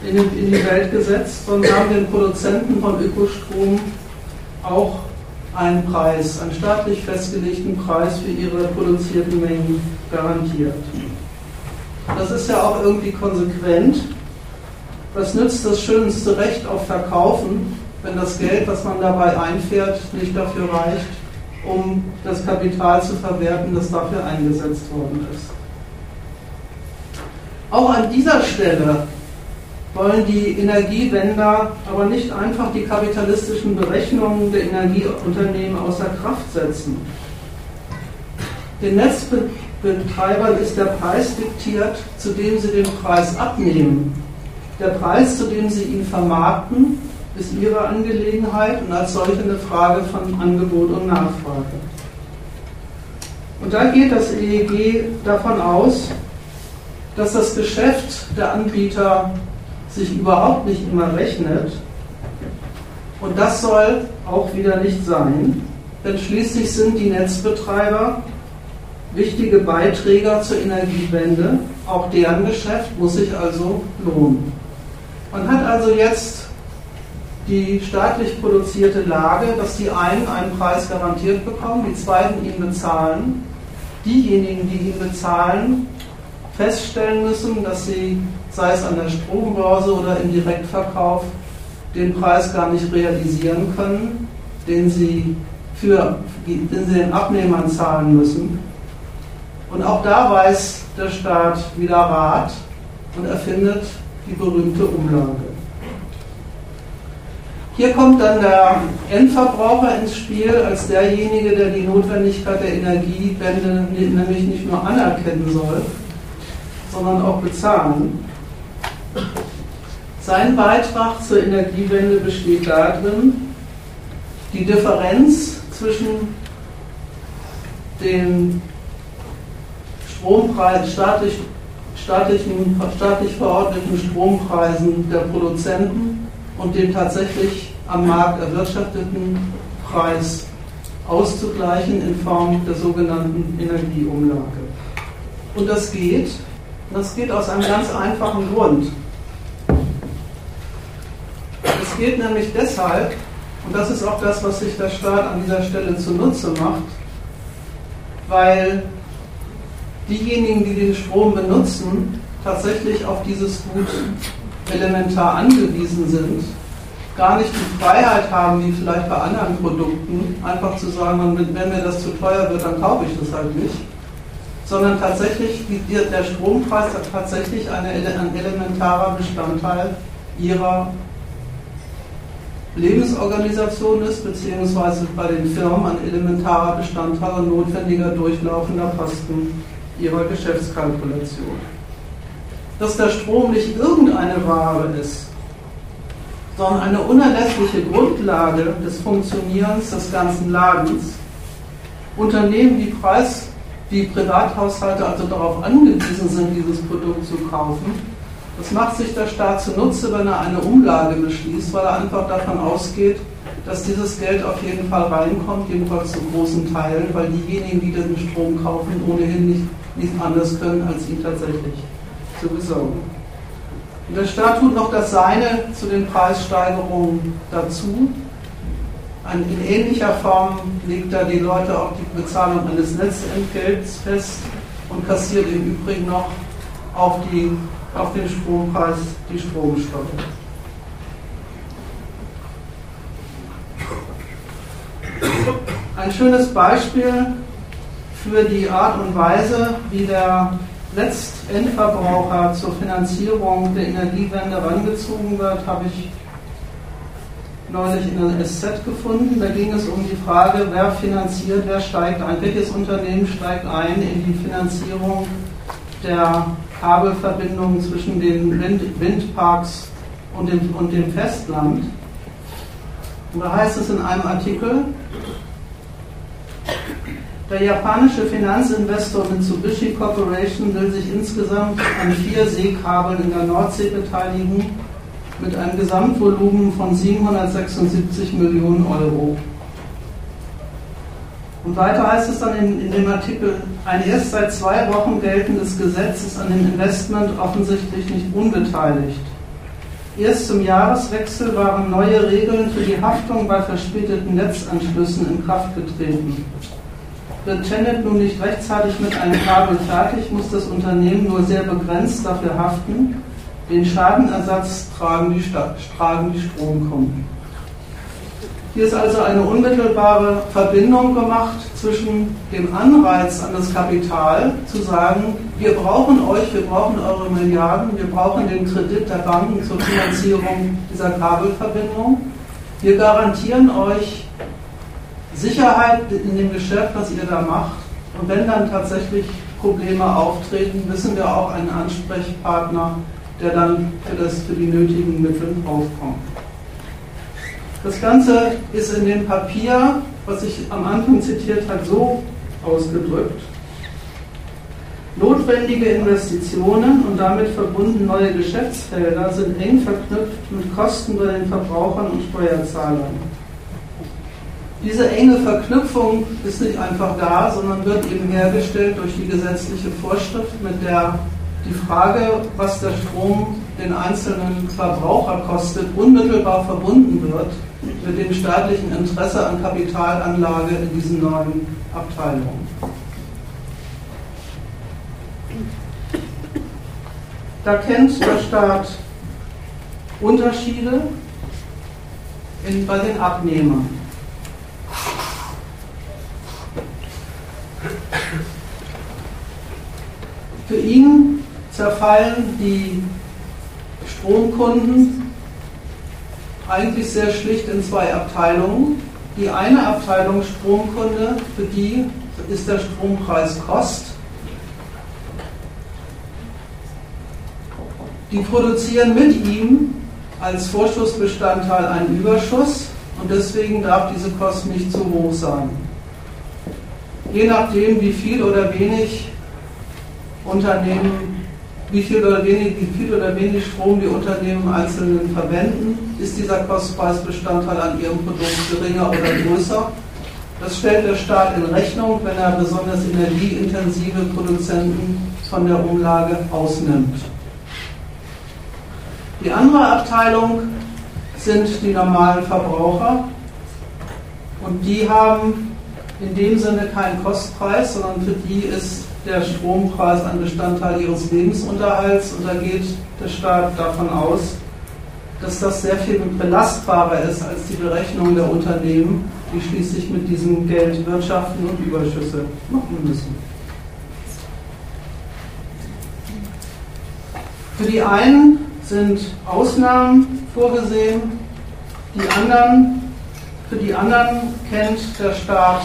in, in die Welt gesetzt, sondern haben den Produzenten von Ökostrom auch einen Preis, einen staatlich festgelegten Preis für ihre produzierten Mengen garantiert. Das ist ja auch irgendwie konsequent. Was nützt das schönste Recht auf Verkaufen, wenn das Geld, was man dabei einfährt, nicht dafür reicht, um das Kapital zu verwerten, das dafür eingesetzt worden ist. Auch an dieser Stelle wollen die Energiewender aber nicht einfach die kapitalistischen Berechnungen der Energieunternehmen außer Kraft setzen. Den Betreibern ist der Preis diktiert, zu dem sie den Preis abnehmen. Der Preis, zu dem sie ihn vermarkten, ist ihre Angelegenheit und als solche eine Frage von Angebot und Nachfrage. Und da geht das EEG davon aus, dass das Geschäft der Anbieter sich überhaupt nicht immer rechnet. Und das soll auch wieder nicht sein, denn schließlich sind die Netzbetreiber wichtige Beiträger zur Energiewende. Auch deren Geschäft muss sich also lohnen. Man hat also jetzt die staatlich produzierte Lage, dass die einen einen Preis garantiert bekommen, die zweiten ihn bezahlen. Diejenigen, die ihn bezahlen, feststellen müssen, dass sie, sei es an der Strombörse oder im Direktverkauf, den Preis gar nicht realisieren können, den sie, für, den, sie den Abnehmern zahlen müssen. Und auch da weiß der Staat wieder Rat und erfindet die berühmte Umlage. Hier kommt dann der Endverbraucher ins Spiel als derjenige, der die Notwendigkeit der Energiewende nämlich nicht nur anerkennen soll, sondern auch bezahlen. Sein Beitrag zur Energiewende besteht darin, die Differenz zwischen den Strompreis, staatlich, staatlichen, staatlich verordneten Strompreisen der Produzenten und dem tatsächlich am Markt erwirtschafteten Preis auszugleichen in Form der sogenannten Energieumlage. Und das geht, das geht aus einem ganz einfachen Grund. Es geht nämlich deshalb, und das ist auch das, was sich der Staat an dieser Stelle zunutze macht, weil diejenigen, die den Strom benutzen, tatsächlich auf dieses Gut elementar angewiesen sind, gar nicht die Freiheit haben, wie vielleicht bei anderen Produkten, einfach zu sagen, wenn mir das zu teuer wird, dann kaufe ich das halt nicht, sondern tatsächlich der Strompreis tatsächlich ein elementarer Bestandteil ihrer Lebensorganisation ist, beziehungsweise bei den Firmen ein elementarer Bestandteil notwendiger durchlaufender Posten ihrer Geschäftskalkulation. Dass der Strom nicht irgendeine Ware ist, sondern eine unerlässliche Grundlage des Funktionierens des ganzen Ladens. Unternehmen, die Preis, die Privathaushalte also darauf angewiesen sind, dieses Produkt zu kaufen, das macht sich der Staat zunutze, wenn er eine Umlage beschließt, weil er einfach davon ausgeht, dass dieses Geld auf jeden Fall reinkommt, jedenfalls zu großen Teilen, weil diejenigen, die den Strom kaufen, ohnehin nicht, nicht anders können, als ihn tatsächlich zu besorgen. Und der Staat tut noch das Seine zu den Preissteigerungen dazu. In ähnlicher Form legt er die Leute auch die Bezahlung eines Netzentgelts fest und kassiert im Übrigen noch auf, die, auf den Strompreis die Stromsteuer. Ein schönes Beispiel für die Art und Weise, wie der Letztendverbraucher zur Finanzierung der Energiewende herangezogen wird, habe ich neulich in der SZ gefunden. Da ging es um die Frage, wer finanziert, wer steigt ein, welches Unternehmen steigt ein in die Finanzierung der Kabelverbindungen zwischen den Wind Windparks und dem, und dem Festland. Und da heißt es in einem Artikel, der japanische Finanzinvestor Mitsubishi Corporation will sich insgesamt an vier Seekabeln in der Nordsee beteiligen mit einem Gesamtvolumen von 776 Millionen Euro. Und weiter heißt es dann in, in, dem Artikel, ein erst seit zwei Wochen geltendes Gesetz ist an dem Investment offensichtlich nicht unbeteiligt. Erst zum Jahreswechsel waren neue Regeln für die Haftung bei verspäteten Netzanschlüssen in Kraft getreten. Wird Tenet nun nicht rechtzeitig mit einem Kabel fertig, muss das Unternehmen nur sehr begrenzt dafür haften. Den Schadenersatz tragen die, tragen die Stromkunden. Hier ist also eine unmittelbare Verbindung gemacht zwischen dem Anreiz an das Kapital, zu sagen, wir brauchen euch, wir brauchen eure Milliarden, wir brauchen den Kredit der Banken zur Finanzierung dieser Kabelverbindung. Wir garantieren euch Sicherheit in dem Geschäft, was ihr da macht. Und wenn dann tatsächlich Probleme auftreten, wissen wir auch einen Ansprechpartner, der dann für, das, für die nötigen Mittel aufkommt. Das Ganze ist in dem Papier, was ich am Anfang zitiert habe, so ausgedrückt. Notwendige Investitionen und damit verbunden neue Geschäftsfelder sind eng verknüpft mit Kosten bei den Verbrauchern und Steuerzahlern. Diese enge Verknüpfung ist nicht einfach da, sondern wird eben hergestellt durch die gesetzliche Vorschrift, mit der die Frage, was der Strom den einzelnen Verbraucher kostet, unmittelbar verbunden wird mit dem staatlichen Interesse an Kapitalanlage in diesen neuen Abteilungen. Da kennt der Staat Unterschiede in, bei den Abnehmern. Für ihn zerfallen die Stromkunden eigentlich sehr schlicht in zwei Abteilungen. Die eine Abteilung Stromkunde, für die ist der Strompreis Kost. Die produzieren mit ihm als Vorschussbestandteil einen Überschuss und deswegen darf diese Kost nicht zu hoch sein. Je nachdem, wie viel oder wenig Unternehmen wie viel oder wenig, wie viel oder wenig Strom die Unternehmen einzelnen verwenden, ist dieser Kostpreisbestandteil an ihrem Produkt geringer oder größer. Das stellt der Staat in Rechnung, wenn er besonders energieintensive Produzenten von der Umlage ausnimmt. Die andere Abteilung sind die normalen Verbraucher und die haben in dem Sinne keinen Kostpreis, sondern für die ist der Strompreis ein Bestandteil ihres Lebensunterhalts und da geht der Staat davon aus, dass das sehr viel belastbarer ist als die Berechnung der Unternehmen, die schließlich mit diesem Geld wirtschaften und Überschüsse machen müssen. Für die einen sind Ausnahmen vorgesehen, die anderen, für die anderen kennt der Staat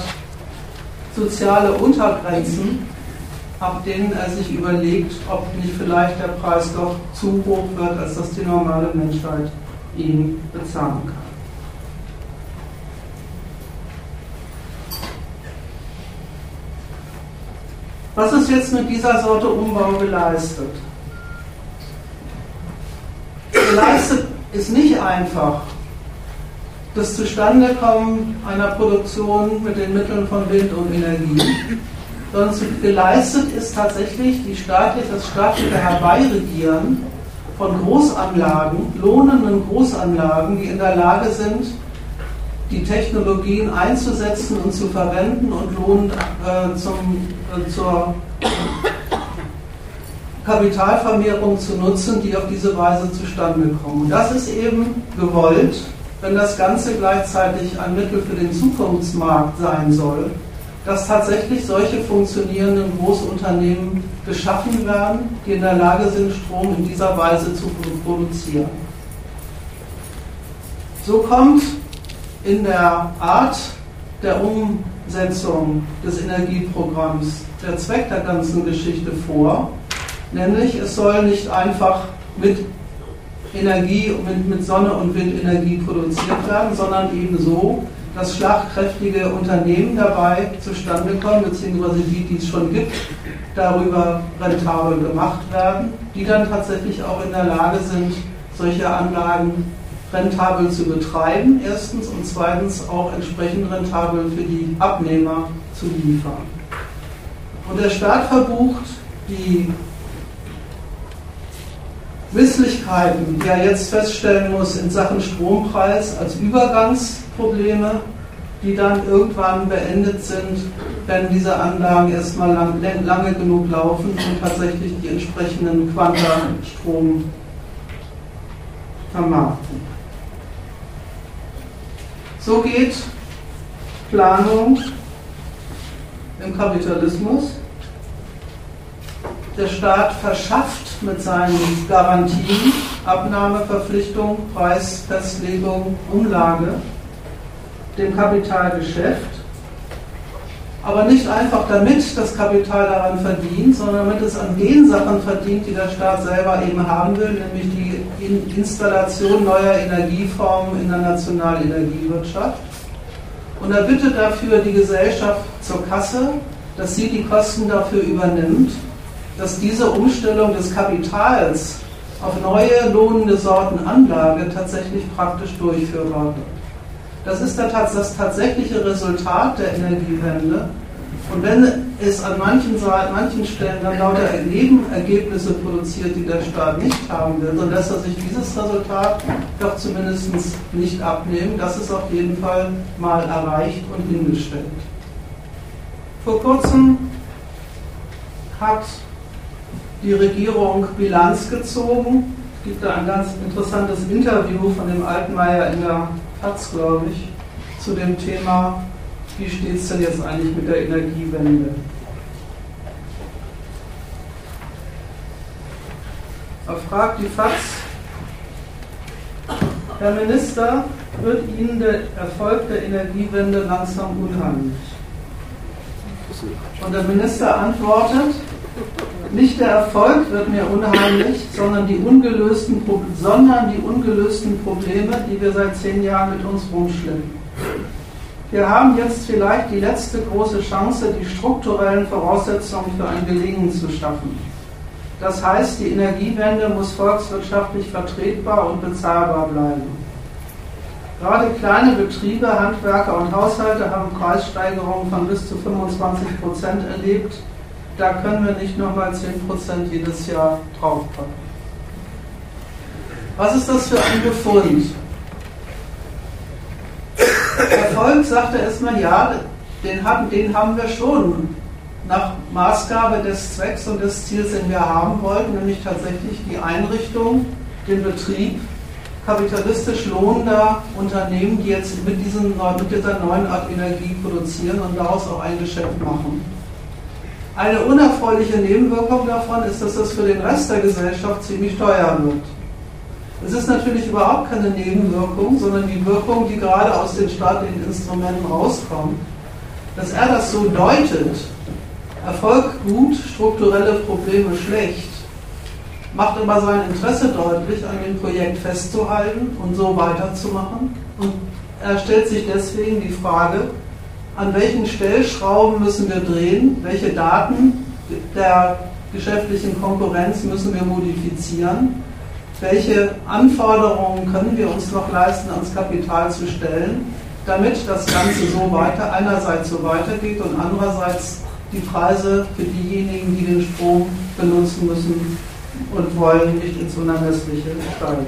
soziale Untergrenzen, ab denen er sich überlegt, ob nicht vielleicht der Preis doch zu hoch wird, als dass die normale Menschheit ihn bezahlen kann. Was ist jetzt mit dieser Sorte Umbau geleistet? Geleistet ist nicht einfach das Zustandekommen einer Produktion mit den Mitteln von Wind und Energie sondern geleistet ist tatsächlich die staatliche, das staatliche Herbeiregieren von Großanlagen, lohnenden Großanlagen, die in der Lage sind, die Technologien einzusetzen und zu verwenden und Lohn äh, zum, äh, zur Kapitalvermehrung zu nutzen, die auf diese Weise zustande kommen. Und das ist eben gewollt, wenn das Ganze gleichzeitig ein Mittel für den Zukunftsmarkt sein soll dass tatsächlich solche funktionierenden Großunternehmen geschaffen werden, die in der Lage sind, Strom in dieser Weise zu produzieren. So kommt in der Art der Umsetzung des Energieprogramms der Zweck der ganzen Geschichte vor, nämlich es soll nicht einfach mit Energie, mit, mit Sonne und Windenergie produziert werden, sondern eben so, dass schlagkräftige Unternehmen dabei zustande kommen, beziehungsweise die, die es schon gibt, darüber rentabel gemacht werden, die dann tatsächlich auch in der Lage sind, solche Anlagen rentabel zu betreiben, erstens, und zweitens auch entsprechend rentabel für die Abnehmer zu liefern. Und der Staat verbucht die Misslichkeiten, die er jetzt feststellen muss in Sachen Strompreis als Übergangsprobleme, die dann irgendwann beendet sind, wenn diese Anlagen erstmal lang, lange genug laufen und tatsächlich die entsprechenden Quanta Strom vermarkten. So geht Planung im Kapitalismus. Der Staat verschafft mit seinen Garantien, Abnahmeverpflichtung, Preisfestlegung, Umlage dem Kapitalgeschäft aber nicht einfach damit das Kapital daran verdient, sondern damit es an den Sachen verdient, die der Staat selber eben haben will, nämlich die Installation neuer Energieformen in der nationalen Energiewirtschaft. Und er bittet dafür die Gesellschaft zur Kasse, dass sie die Kosten dafür übernimmt, dass diese Umstellung des Kapitals auf neue lohnende Sorten Anlage tatsächlich praktisch durchführbar wird. Das ist das tatsächliche Resultat der Energiewende. Und wenn es an manchen, manchen Stellen dann lauter Nebenergebnisse produziert, die der Staat nicht haben will, dann lässt er sich dieses Resultat doch zumindest nicht abnehmen. Das ist auf jeden Fall mal erreicht und hingestellt. Vor kurzem hat die Regierung Bilanz gezogen. Es gibt da ein ganz interessantes Interview von dem Altmaier in der Taz, glaube ich, zu dem Thema, wie steht es denn jetzt eigentlich mit der Energiewende? Er fragt die FAZ, Herr Minister, wird Ihnen der Erfolg der Energiewende langsam unheimlich? Und der Minister antwortet, nicht der Erfolg wird mir unheimlich, sondern die ungelösten, sondern die ungelösten Probleme, die wir seit zehn Jahren mit uns rumschleppen. Wir haben jetzt vielleicht die letzte große Chance, die strukturellen Voraussetzungen für ein Gelingen zu schaffen. Das heißt, die Energiewende muss volkswirtschaftlich vertretbar und bezahlbar bleiben. Gerade kleine Betriebe, Handwerker und Haushalte haben Preissteigerungen von bis zu 25 Prozent erlebt da können wir nicht nochmal 10% jedes Jahr draufpacken. Was ist das für ein Befund? Erfolg sagt er erstmal, ja, den, haben, den haben wir schon nach Maßgabe des Zwecks und des Ziels, den wir haben wollten, nämlich tatsächlich die Einrichtung, den Betrieb kapitalistisch lohnender Unternehmen, die jetzt mit, diesen, mit dieser neuen Art Energie produzieren und daraus auch ein Geschäft machen. Eine unerfreuliche Nebenwirkung davon ist, dass das für den Rest der Gesellschaft ziemlich teuer wird. Es ist natürlich überhaupt keine Nebenwirkung, sondern die Wirkung, die gerade aus den staatlichen Instrumenten rauskommt. Dass er das so deutet, Erfolg gut, strukturelle Probleme schlecht, macht immer sein Interesse deutlich, an dem Projekt festzuhalten und so weiterzumachen. Und er stellt sich deswegen die Frage, an welchen Stellschrauben müssen wir drehen, welche Daten der geschäftlichen Konkurrenz müssen wir modifizieren, welche Anforderungen können wir uns noch leisten, ans Kapital zu stellen, damit das Ganze so weiter, einerseits so weitergeht und andererseits die Preise für diejenigen, die den Strom benutzen müssen und wollen, nicht ins Unermessliche steigen.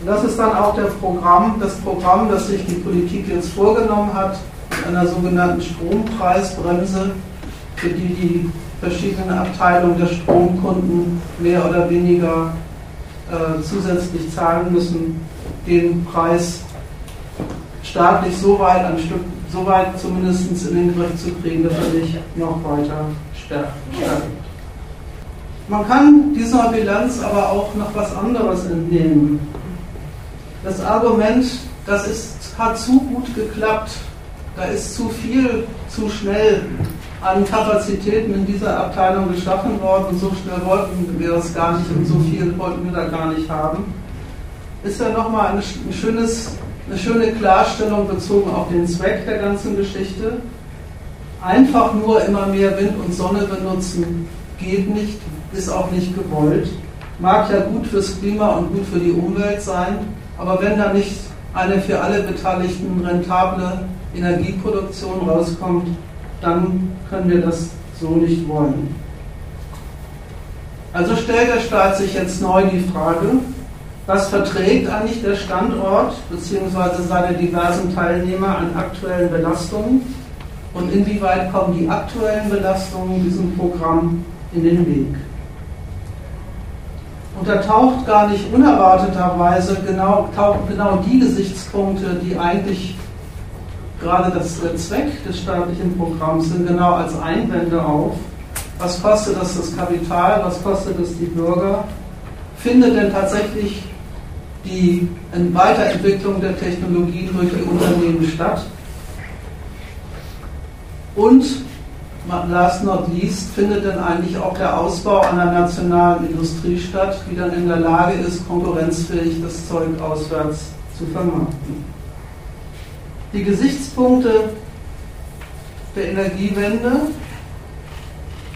Und das ist dann auch der Programm, das Programm, das sich die Politik jetzt vorgenommen hat, einer sogenannten Strompreisbremse, für die die verschiedenen Abteilungen der Stromkunden mehr oder weniger äh, zusätzlich zahlen müssen, den Preis staatlich so weit, ein Stück, so weit zumindest in den Griff zu kriegen, dass er nicht noch weiter stärkt. Man kann dieser Bilanz aber auch noch was anderes entnehmen. Das Argument, das ist, hat zu gut geklappt, da ist zu viel, zu schnell an Kapazitäten in dieser Abteilung geschaffen worden so schnell wollten wir das gar nicht und so viel wollten wir da gar nicht haben. Ist ja nochmal ein schönes, eine schöne Klarstellung bezogen auf den Zweck der ganzen Geschichte. Einfach nur immer mehr Wind und Sonne benutzen geht nicht, ist auch nicht gewollt. Mag ja gut fürs Klima und gut für die Umwelt sein, aber wenn da nicht eine für alle Beteiligten rentable Energieproduktion rauskommt, dann können wir das so nicht wollen. Also stellt der Staat sich jetzt neu die Frage, was verträgt eigentlich der Standort bzw. seine diversen Teilnehmer an aktuellen Belastungen und inwieweit kommen die aktuellen Belastungen diesem Programm in den Weg. Und da taucht gar nicht unerwarteterweise genau, tauchen genau die Gesichtspunkte, die eigentlich gerade das, der Zweck des staatlichen Programms sind genau als Einwände auf. Was kostet das das Kapital? Was kostet es die Bürger? Findet denn tatsächlich die Weiterentwicklung der Technologien durch die Unternehmen statt? Und last not least findet dann eigentlich auch der Ausbau einer nationalen Industrie statt, die dann in der Lage ist, konkurrenzfähig das Zeug auswärts zu vermarkten. Die Gesichtspunkte der Energiewende,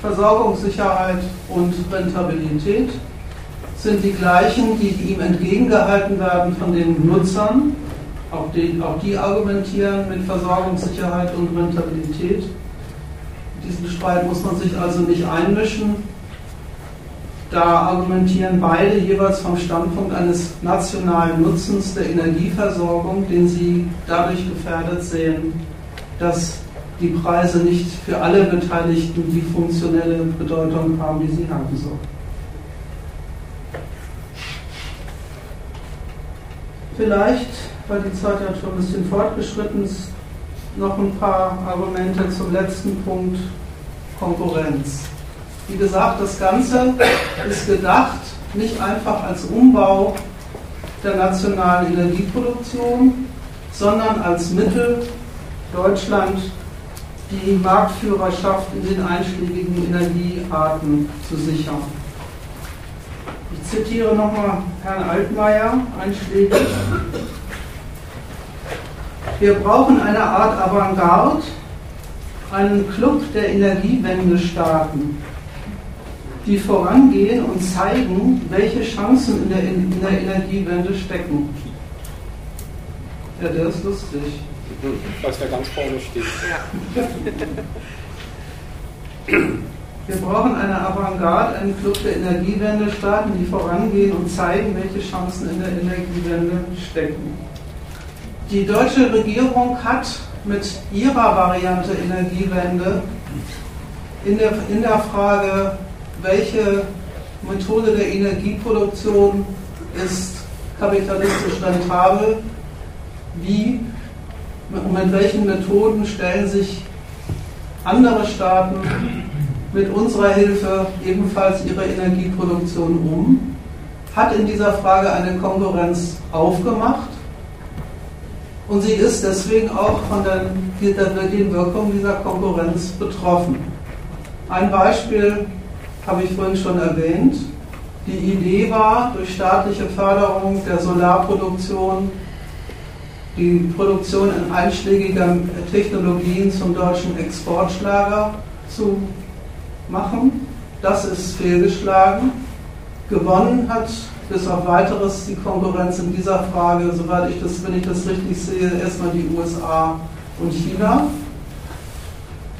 Versorgungssicherheit und Rentabilität sind die gleichen, die ihm entgegengehalten werden von den Nutzern. Auch die, auch die argumentieren mit Versorgungssicherheit und Rentabilität. In diesen Streit muss man sich also nicht einmischen. Da argumentieren beide jeweils vom Standpunkt eines nationalen Nutzens der Energieversorgung, den sie dadurch gefährdet sehen, dass die Preise nicht für alle Beteiligten die funktionelle Bedeutung haben, die sie haben sollen. Vielleicht, weil die Zeit ja schon ein bisschen fortgeschritten ist, noch ein paar Argumente zum letzten Punkt Konkurrenz. Wie gesagt, das Ganze ist gedacht nicht einfach als Umbau der nationalen Energieproduktion, sondern als Mittel, Deutschland die Marktführerschaft in den einschlägigen Energiearten zu sichern. Ich zitiere nochmal Herrn Altmaier einschlägig. Wir brauchen eine Art Avantgarde, einen Club der Energiewendestaaten, die vorangehen und zeigen, welche Chancen in der, in der Energiewende stecken. Ja, der ist lustig. Was da ganz vorne steht. Ja. *laughs* Wir brauchen eine Avantgarde, einen Club der Energiewende-Staaten, die vorangehen und zeigen, welche Chancen in der Energiewende stecken. Die deutsche Regierung hat mit ihrer Variante Energiewende in der, in der Frage, welche Methode der Energieproduktion ist kapitalistisch rentabel, wie und mit welchen Methoden stellen sich andere Staaten mit unserer Hilfe ebenfalls ihre Energieproduktion um, hat in dieser Frage eine Konkurrenz aufgemacht? Und sie ist deswegen auch von der, der Wirkung dieser Konkurrenz betroffen. Ein Beispiel habe ich vorhin schon erwähnt. Die Idee war, durch staatliche Förderung der Solarproduktion die Produktion in einschlägiger Technologien zum deutschen Exportschlager zu machen. Das ist fehlgeschlagen. Gewonnen hat bis auf weiteres die Konkurrenz in dieser Frage, soweit ich das, wenn ich das richtig sehe, erstmal die USA und China.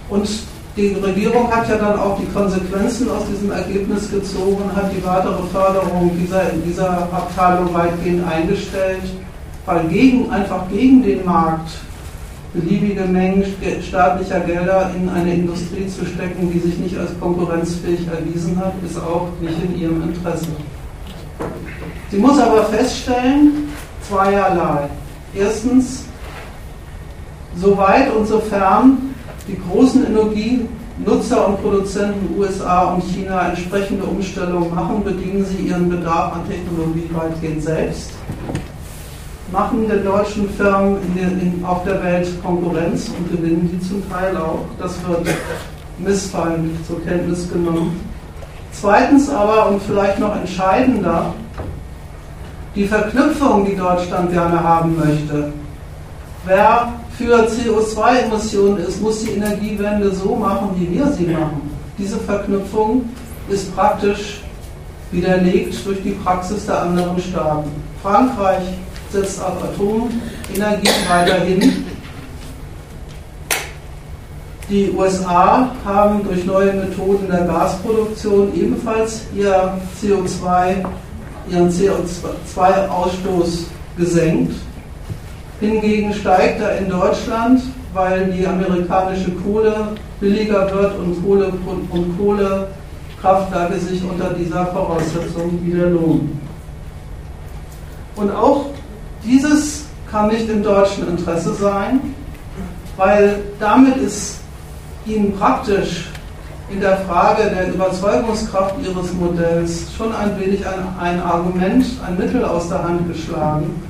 Und die Regierung hat ja dann auch die Konsequenzen aus diesem Ergebnis gezogen, hat die weitere Förderung dieser, dieser Abteilung weitgehend eingestellt weil gegen, einfach gegen den Markt beliebige Mengen staatlicher Gelder in eine Industrie zu stecken, die sich nicht als konkurrenzfähig erwiesen hat, ist auch nicht in ihrem Interesse. Sie muss aber feststellen, zweierlei. Erstens, soweit und sofern die großen Energienutzer und Produzenten USA und China entsprechende Umstellungen machen, bedienen sie ihren Bedarf an Technologie weitgehend selbst machen den deutschen Firmen in der, in, auf der Welt Konkurrenz und gewinnen die zum Teil auch. Das wird missfallend zur Kenntnis genommen. Zweitens aber, und vielleicht noch entscheidender, die Verknüpfung, die Deutschland gerne haben möchte. Wer für CO2-Emissionen ist, muss die Energiewende so machen, wie wir sie machen. Diese Verknüpfung ist praktisch widerlegt durch die Praxis der anderen Staaten. Frankreich setzt auf Atomenergie weiterhin. Die USA haben durch neue Methoden der Gasproduktion ebenfalls ihr CO2, ihren CO2-Ausstoß gesenkt. Hingegen steigt er in Deutschland, weil die amerikanische Kohle billiger wird und, Kohle, und Kohlekraftwerke sich unter dieser Voraussetzung wieder lohnen. Und auch dieses kann nicht im deutschen Interesse sein, weil damit ist ihnen praktisch in der Frage der Überzeugungskraft ihres Modells schon ein wenig ein, ein, Argument, ein Mittel aus der Hand geschlagen.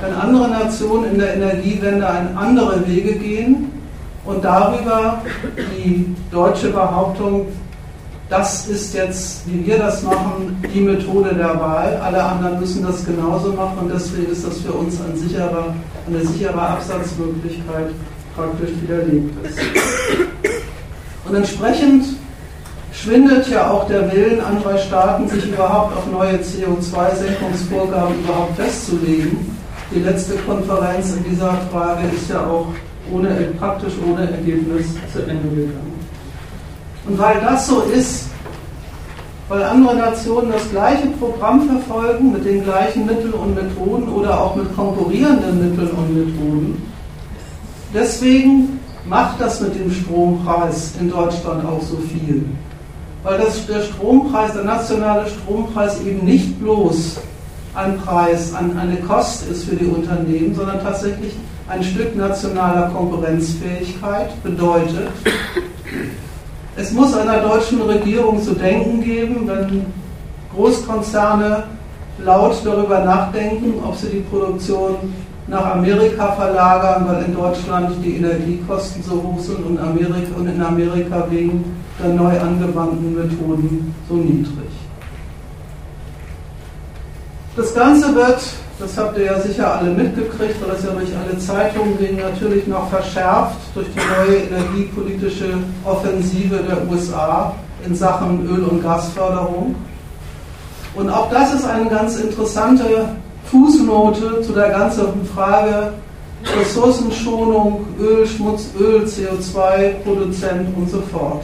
Wenn andere Nationen in der Energiewende andere Wege gehen und darüber die deutsche Behauptung, das ist jetzt, wie wir das machen, die Methode der Wahl. Alle anderen müssen das genauso machen und deswegen ist das für uns ein sicherer, eine sichere Absatzmöglichkeit praktisch widerlegt ist. Und entsprechend schwindet ja auch der Willen anderer Staaten, sich überhaupt auf neue CO2-Senkungsvorgaben überhaupt festzulegen. Die letzte Konferenz in dieser Frage ist ja auch ohne, praktisch ohne Ergebnis zu Ende gegangen. Und weil das so ist, weil andere Nationen das gleiche Programm verfolgen mit den gleichen Mitteln und Methoden oder auch mit konkurrierenden Mitteln und Methoden, deswegen macht das mit dem Strompreis in Deutschland auch so viel. Weil das, der Strompreis, der nationale Strompreis eben nicht bloß ein Preis, ein, eine Kost ist für die Unternehmen, sondern tatsächlich ein Stück nationaler Konkurrenzfähigkeit bedeutet, es muss einer deutschen Regierung zu denken geben, wenn Großkonzerne laut darüber nachdenken, ob sie die Produktion nach Amerika verlagern, weil in Deutschland die Energiekosten so hoch sind und, Amerika, und in Amerika wegen der neu angewandten Methoden so niedrig. Das Ganze wird, das habt ihr ja sicher alle mitgekriegt, weil das ja durch alle Zeitungen ging, natürlich noch verschärft durch die neue energiepolitische Offensive der USA in Sachen Öl- und Gasförderung. Und auch das ist eine ganz interessante Fußnote zu der ganzen Frage Ressourcenschonung, Öl, Schmutz, Öl, CO2, Produzent und so fort.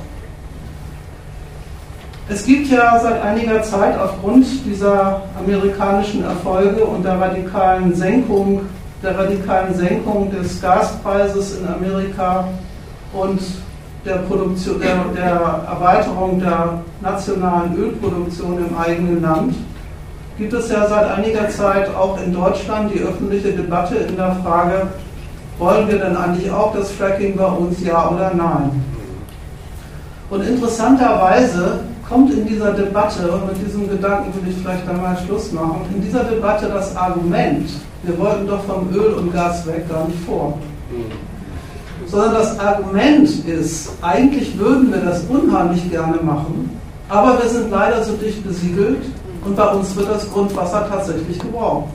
Es gibt ja seit einiger Zeit aufgrund dieser amerikanischen Erfolge und der radikalen Senkung, der radikalen Senkung des Gaspreises in Amerika und der, Produktion, der, der Erweiterung der nationalen Ölproduktion im eigenen Land, gibt es ja seit einiger Zeit auch in Deutschland die öffentliche Debatte in der Frage, wollen wir denn eigentlich auch das Fracking bei uns, ja oder nein? Und interessanterweise kommt in dieser Debatte, und mit diesem Gedanken will ich vielleicht einmal Schluss machen, in dieser Debatte das Argument, wir wollten doch vom Öl und Gas weg, gar nicht vor. Sondern das Argument ist, eigentlich würden wir das unheimlich gerne machen, aber wir sind leider so dicht besiedelt und bei uns wird das Grundwasser tatsächlich gebraucht.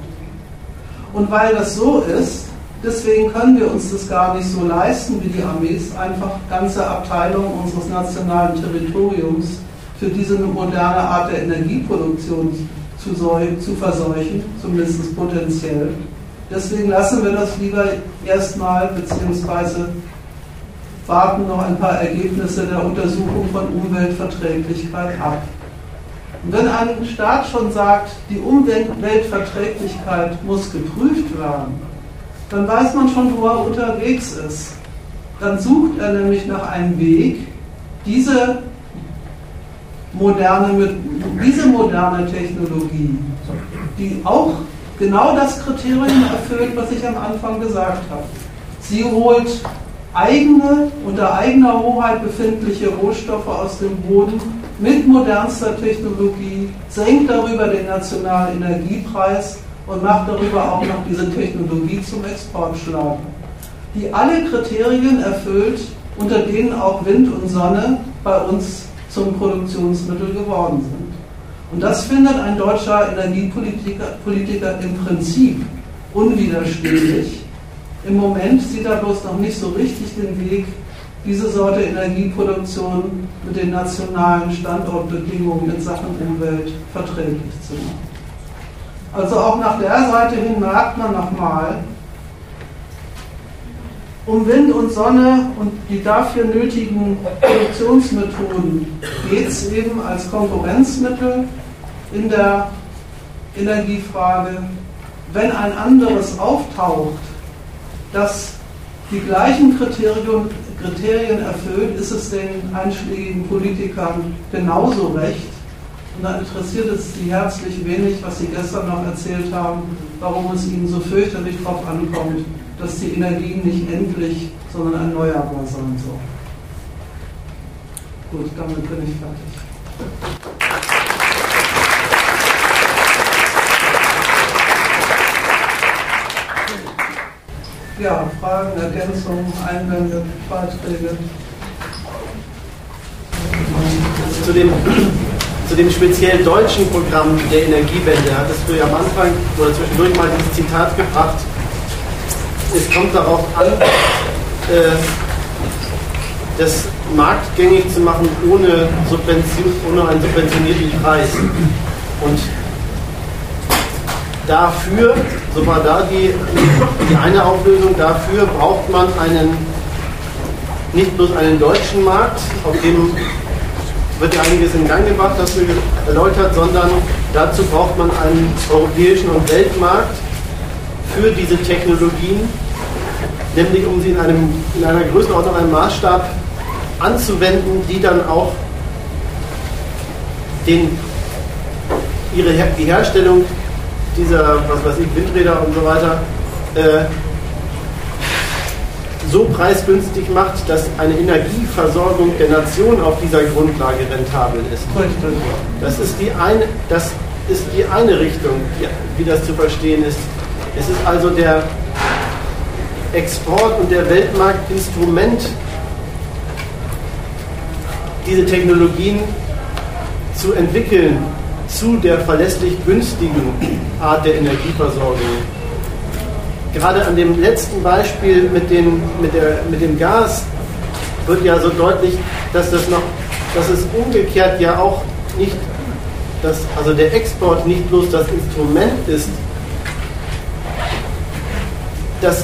Und weil das so ist, Deswegen können wir uns das gar nicht so leisten wie die Armees, einfach ganze Abteilungen unseres nationalen Territoriums für diese moderne Art der Energieproduktion zu, zu verseuchen, zumindest potenziell. Deswegen lassen wir das lieber erstmal, beziehungsweise warten noch ein paar Ergebnisse der Untersuchung von Umweltverträglichkeit ab. Und wenn ein Staat schon sagt, die Umweltverträglichkeit muss geprüft werden, dann weiß man schon, wo er unterwegs ist. Dann sucht er nämlich nach einem Weg, diese moderne, diese moderne Technologie, die auch genau das Kriterium erfüllt, was ich am Anfang gesagt habe. Sie holt eigene, unter eigener Hoheit befindliche Rohstoffe aus dem Boden mit modernster Technologie, senkt darüber den nationalen Energiepreis und macht darüber auch noch diese Technologie zum Exportschlager, die alle Kriterien erfüllt, unter denen auch Wind und Sonne bei uns zum Produktionsmittel geworden sind. Und das findet ein deutscher Energiepolitiker Politiker im Prinzip unwiderstehlich. Im Moment sieht er bloß noch nicht so richtig den Weg, diese Sorte Energieproduktion mit den nationalen Standortbedingungen in Sachen Umwelt verträglich zu machen. Also auch nach der Seite hin merkt man nochmal, um Wind und Sonne und die dafür nötigen Produktionsmethoden geht es eben als Konkurrenzmittel in der Energiefrage. Wenn ein anderes auftaucht, das die gleichen Kriterien, Kriterien erfüllt, ist es den einschlägigen Politikern genauso recht, und da interessiert es Sie herzlich wenig, was Sie gestern noch erzählt haben, warum es Ihnen so fürchterlich darauf ankommt, dass die Energie nicht endlich, sondern erneuerbar sein soll. Gut, damit bin ich fertig. Ja, Fragen, Ergänzungen, Einwände, Beiträge. Zu dem, zu dem speziell deutschen Programm der Energiewende hattest du ja am Anfang oder zwischendurch mal dieses Zitat gebracht. Es kommt darauf an, äh, das marktgängig zu machen ohne, Subvention, ohne einen subventionierten Preis. Und dafür, so war da die, die eine Auflösung, dafür braucht man einen, nicht bloß einen deutschen Markt, auf dem wird ja einiges in Gang gebracht, das du erläutert, sondern dazu braucht man einen europäischen und Weltmarkt für diese Technologien, nämlich um sie in, einem, in einer Größenordnung, einem Maßstab anzuwenden, die dann auch den, ihre Her die Herstellung dieser, was weiß ich, Windräder und so weiter, äh, so preisgünstig macht, dass eine Energieversorgung der Nation auf dieser Grundlage rentabel ist. Das ist die eine, das ist die eine Richtung, wie das zu verstehen ist. Es ist also der Export und der Weltmarkt Instrument, diese Technologien zu entwickeln zu der verlässlich günstigen Art der Energieversorgung. Gerade an dem letzten Beispiel mit, den, mit, der, mit dem Gas wird ja so deutlich, dass das noch, dass es umgekehrt ja auch nicht, dass also der Export nicht bloß das Instrument ist, das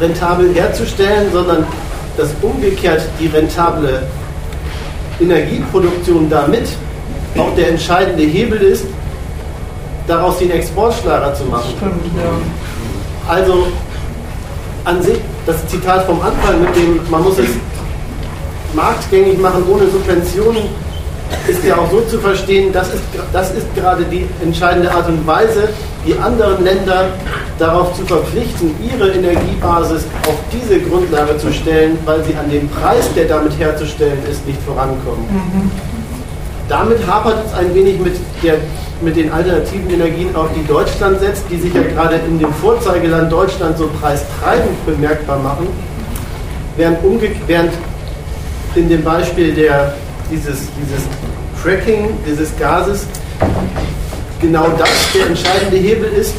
rentabel herzustellen, sondern dass umgekehrt die rentable Energieproduktion damit auch der entscheidende Hebel ist, daraus den Exportschlager zu machen. Stimmt, ja. Also an sich, das Zitat vom Anfang mit dem, man muss es marktgängig machen ohne Subventionen, ist ja auch so zu verstehen, das ist, das ist gerade die entscheidende Art und Weise, die anderen Länder darauf zu verpflichten, ihre Energiebasis auf diese Grundlage zu stellen, weil sie an dem Preis, der damit herzustellen ist, nicht vorankommen. Mhm. Damit hapert es ein wenig mit, der, mit den alternativen Energien, auf die Deutschland setzt, die sich ja gerade in dem Vorzeigeland Deutschland so preistreibend bemerkbar machen, während, während in dem Beispiel der, dieses, dieses Fracking, dieses Gases, genau das der entscheidende Hebel ist.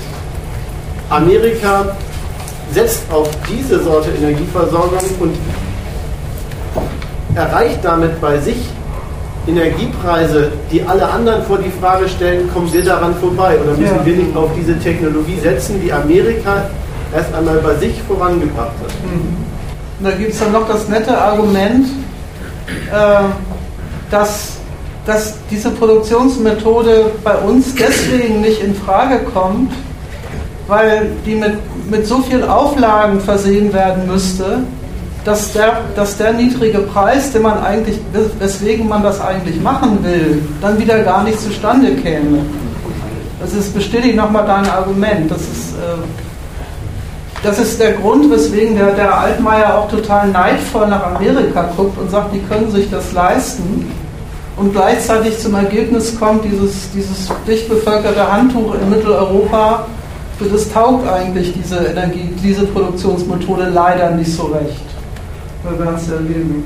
Amerika setzt auf diese Sorte Energieversorgung und erreicht damit bei sich Energiepreise, die alle anderen vor die Frage stellen, kommen wir daran vorbei? Oder müssen ja. wir nicht auf diese Technologie setzen, die Amerika erst einmal bei sich vorangebracht hat? Mhm. Da gibt es dann noch das nette Argument, äh, dass, dass diese Produktionsmethode bei uns deswegen nicht in Frage kommt, weil die mit, mit so viel Auflagen versehen werden müsste, dass der, dass der niedrige Preis, den man eigentlich, weswegen man das eigentlich machen will, dann wieder gar nicht zustande käme. Das ist, bestätigt nochmal dein Argument. Das ist, äh, das ist der Grund, weswegen der, der Altmaier auch total neidvoll nach Amerika guckt und sagt, die können sich das leisten. Und gleichzeitig zum Ergebnis kommt, dieses, dieses dicht bevölkerte Handtuch in Mitteleuropa, für das taugt eigentlich diese Energie, diese Produktionsmethode leider nicht so recht. Wir werden es erleben.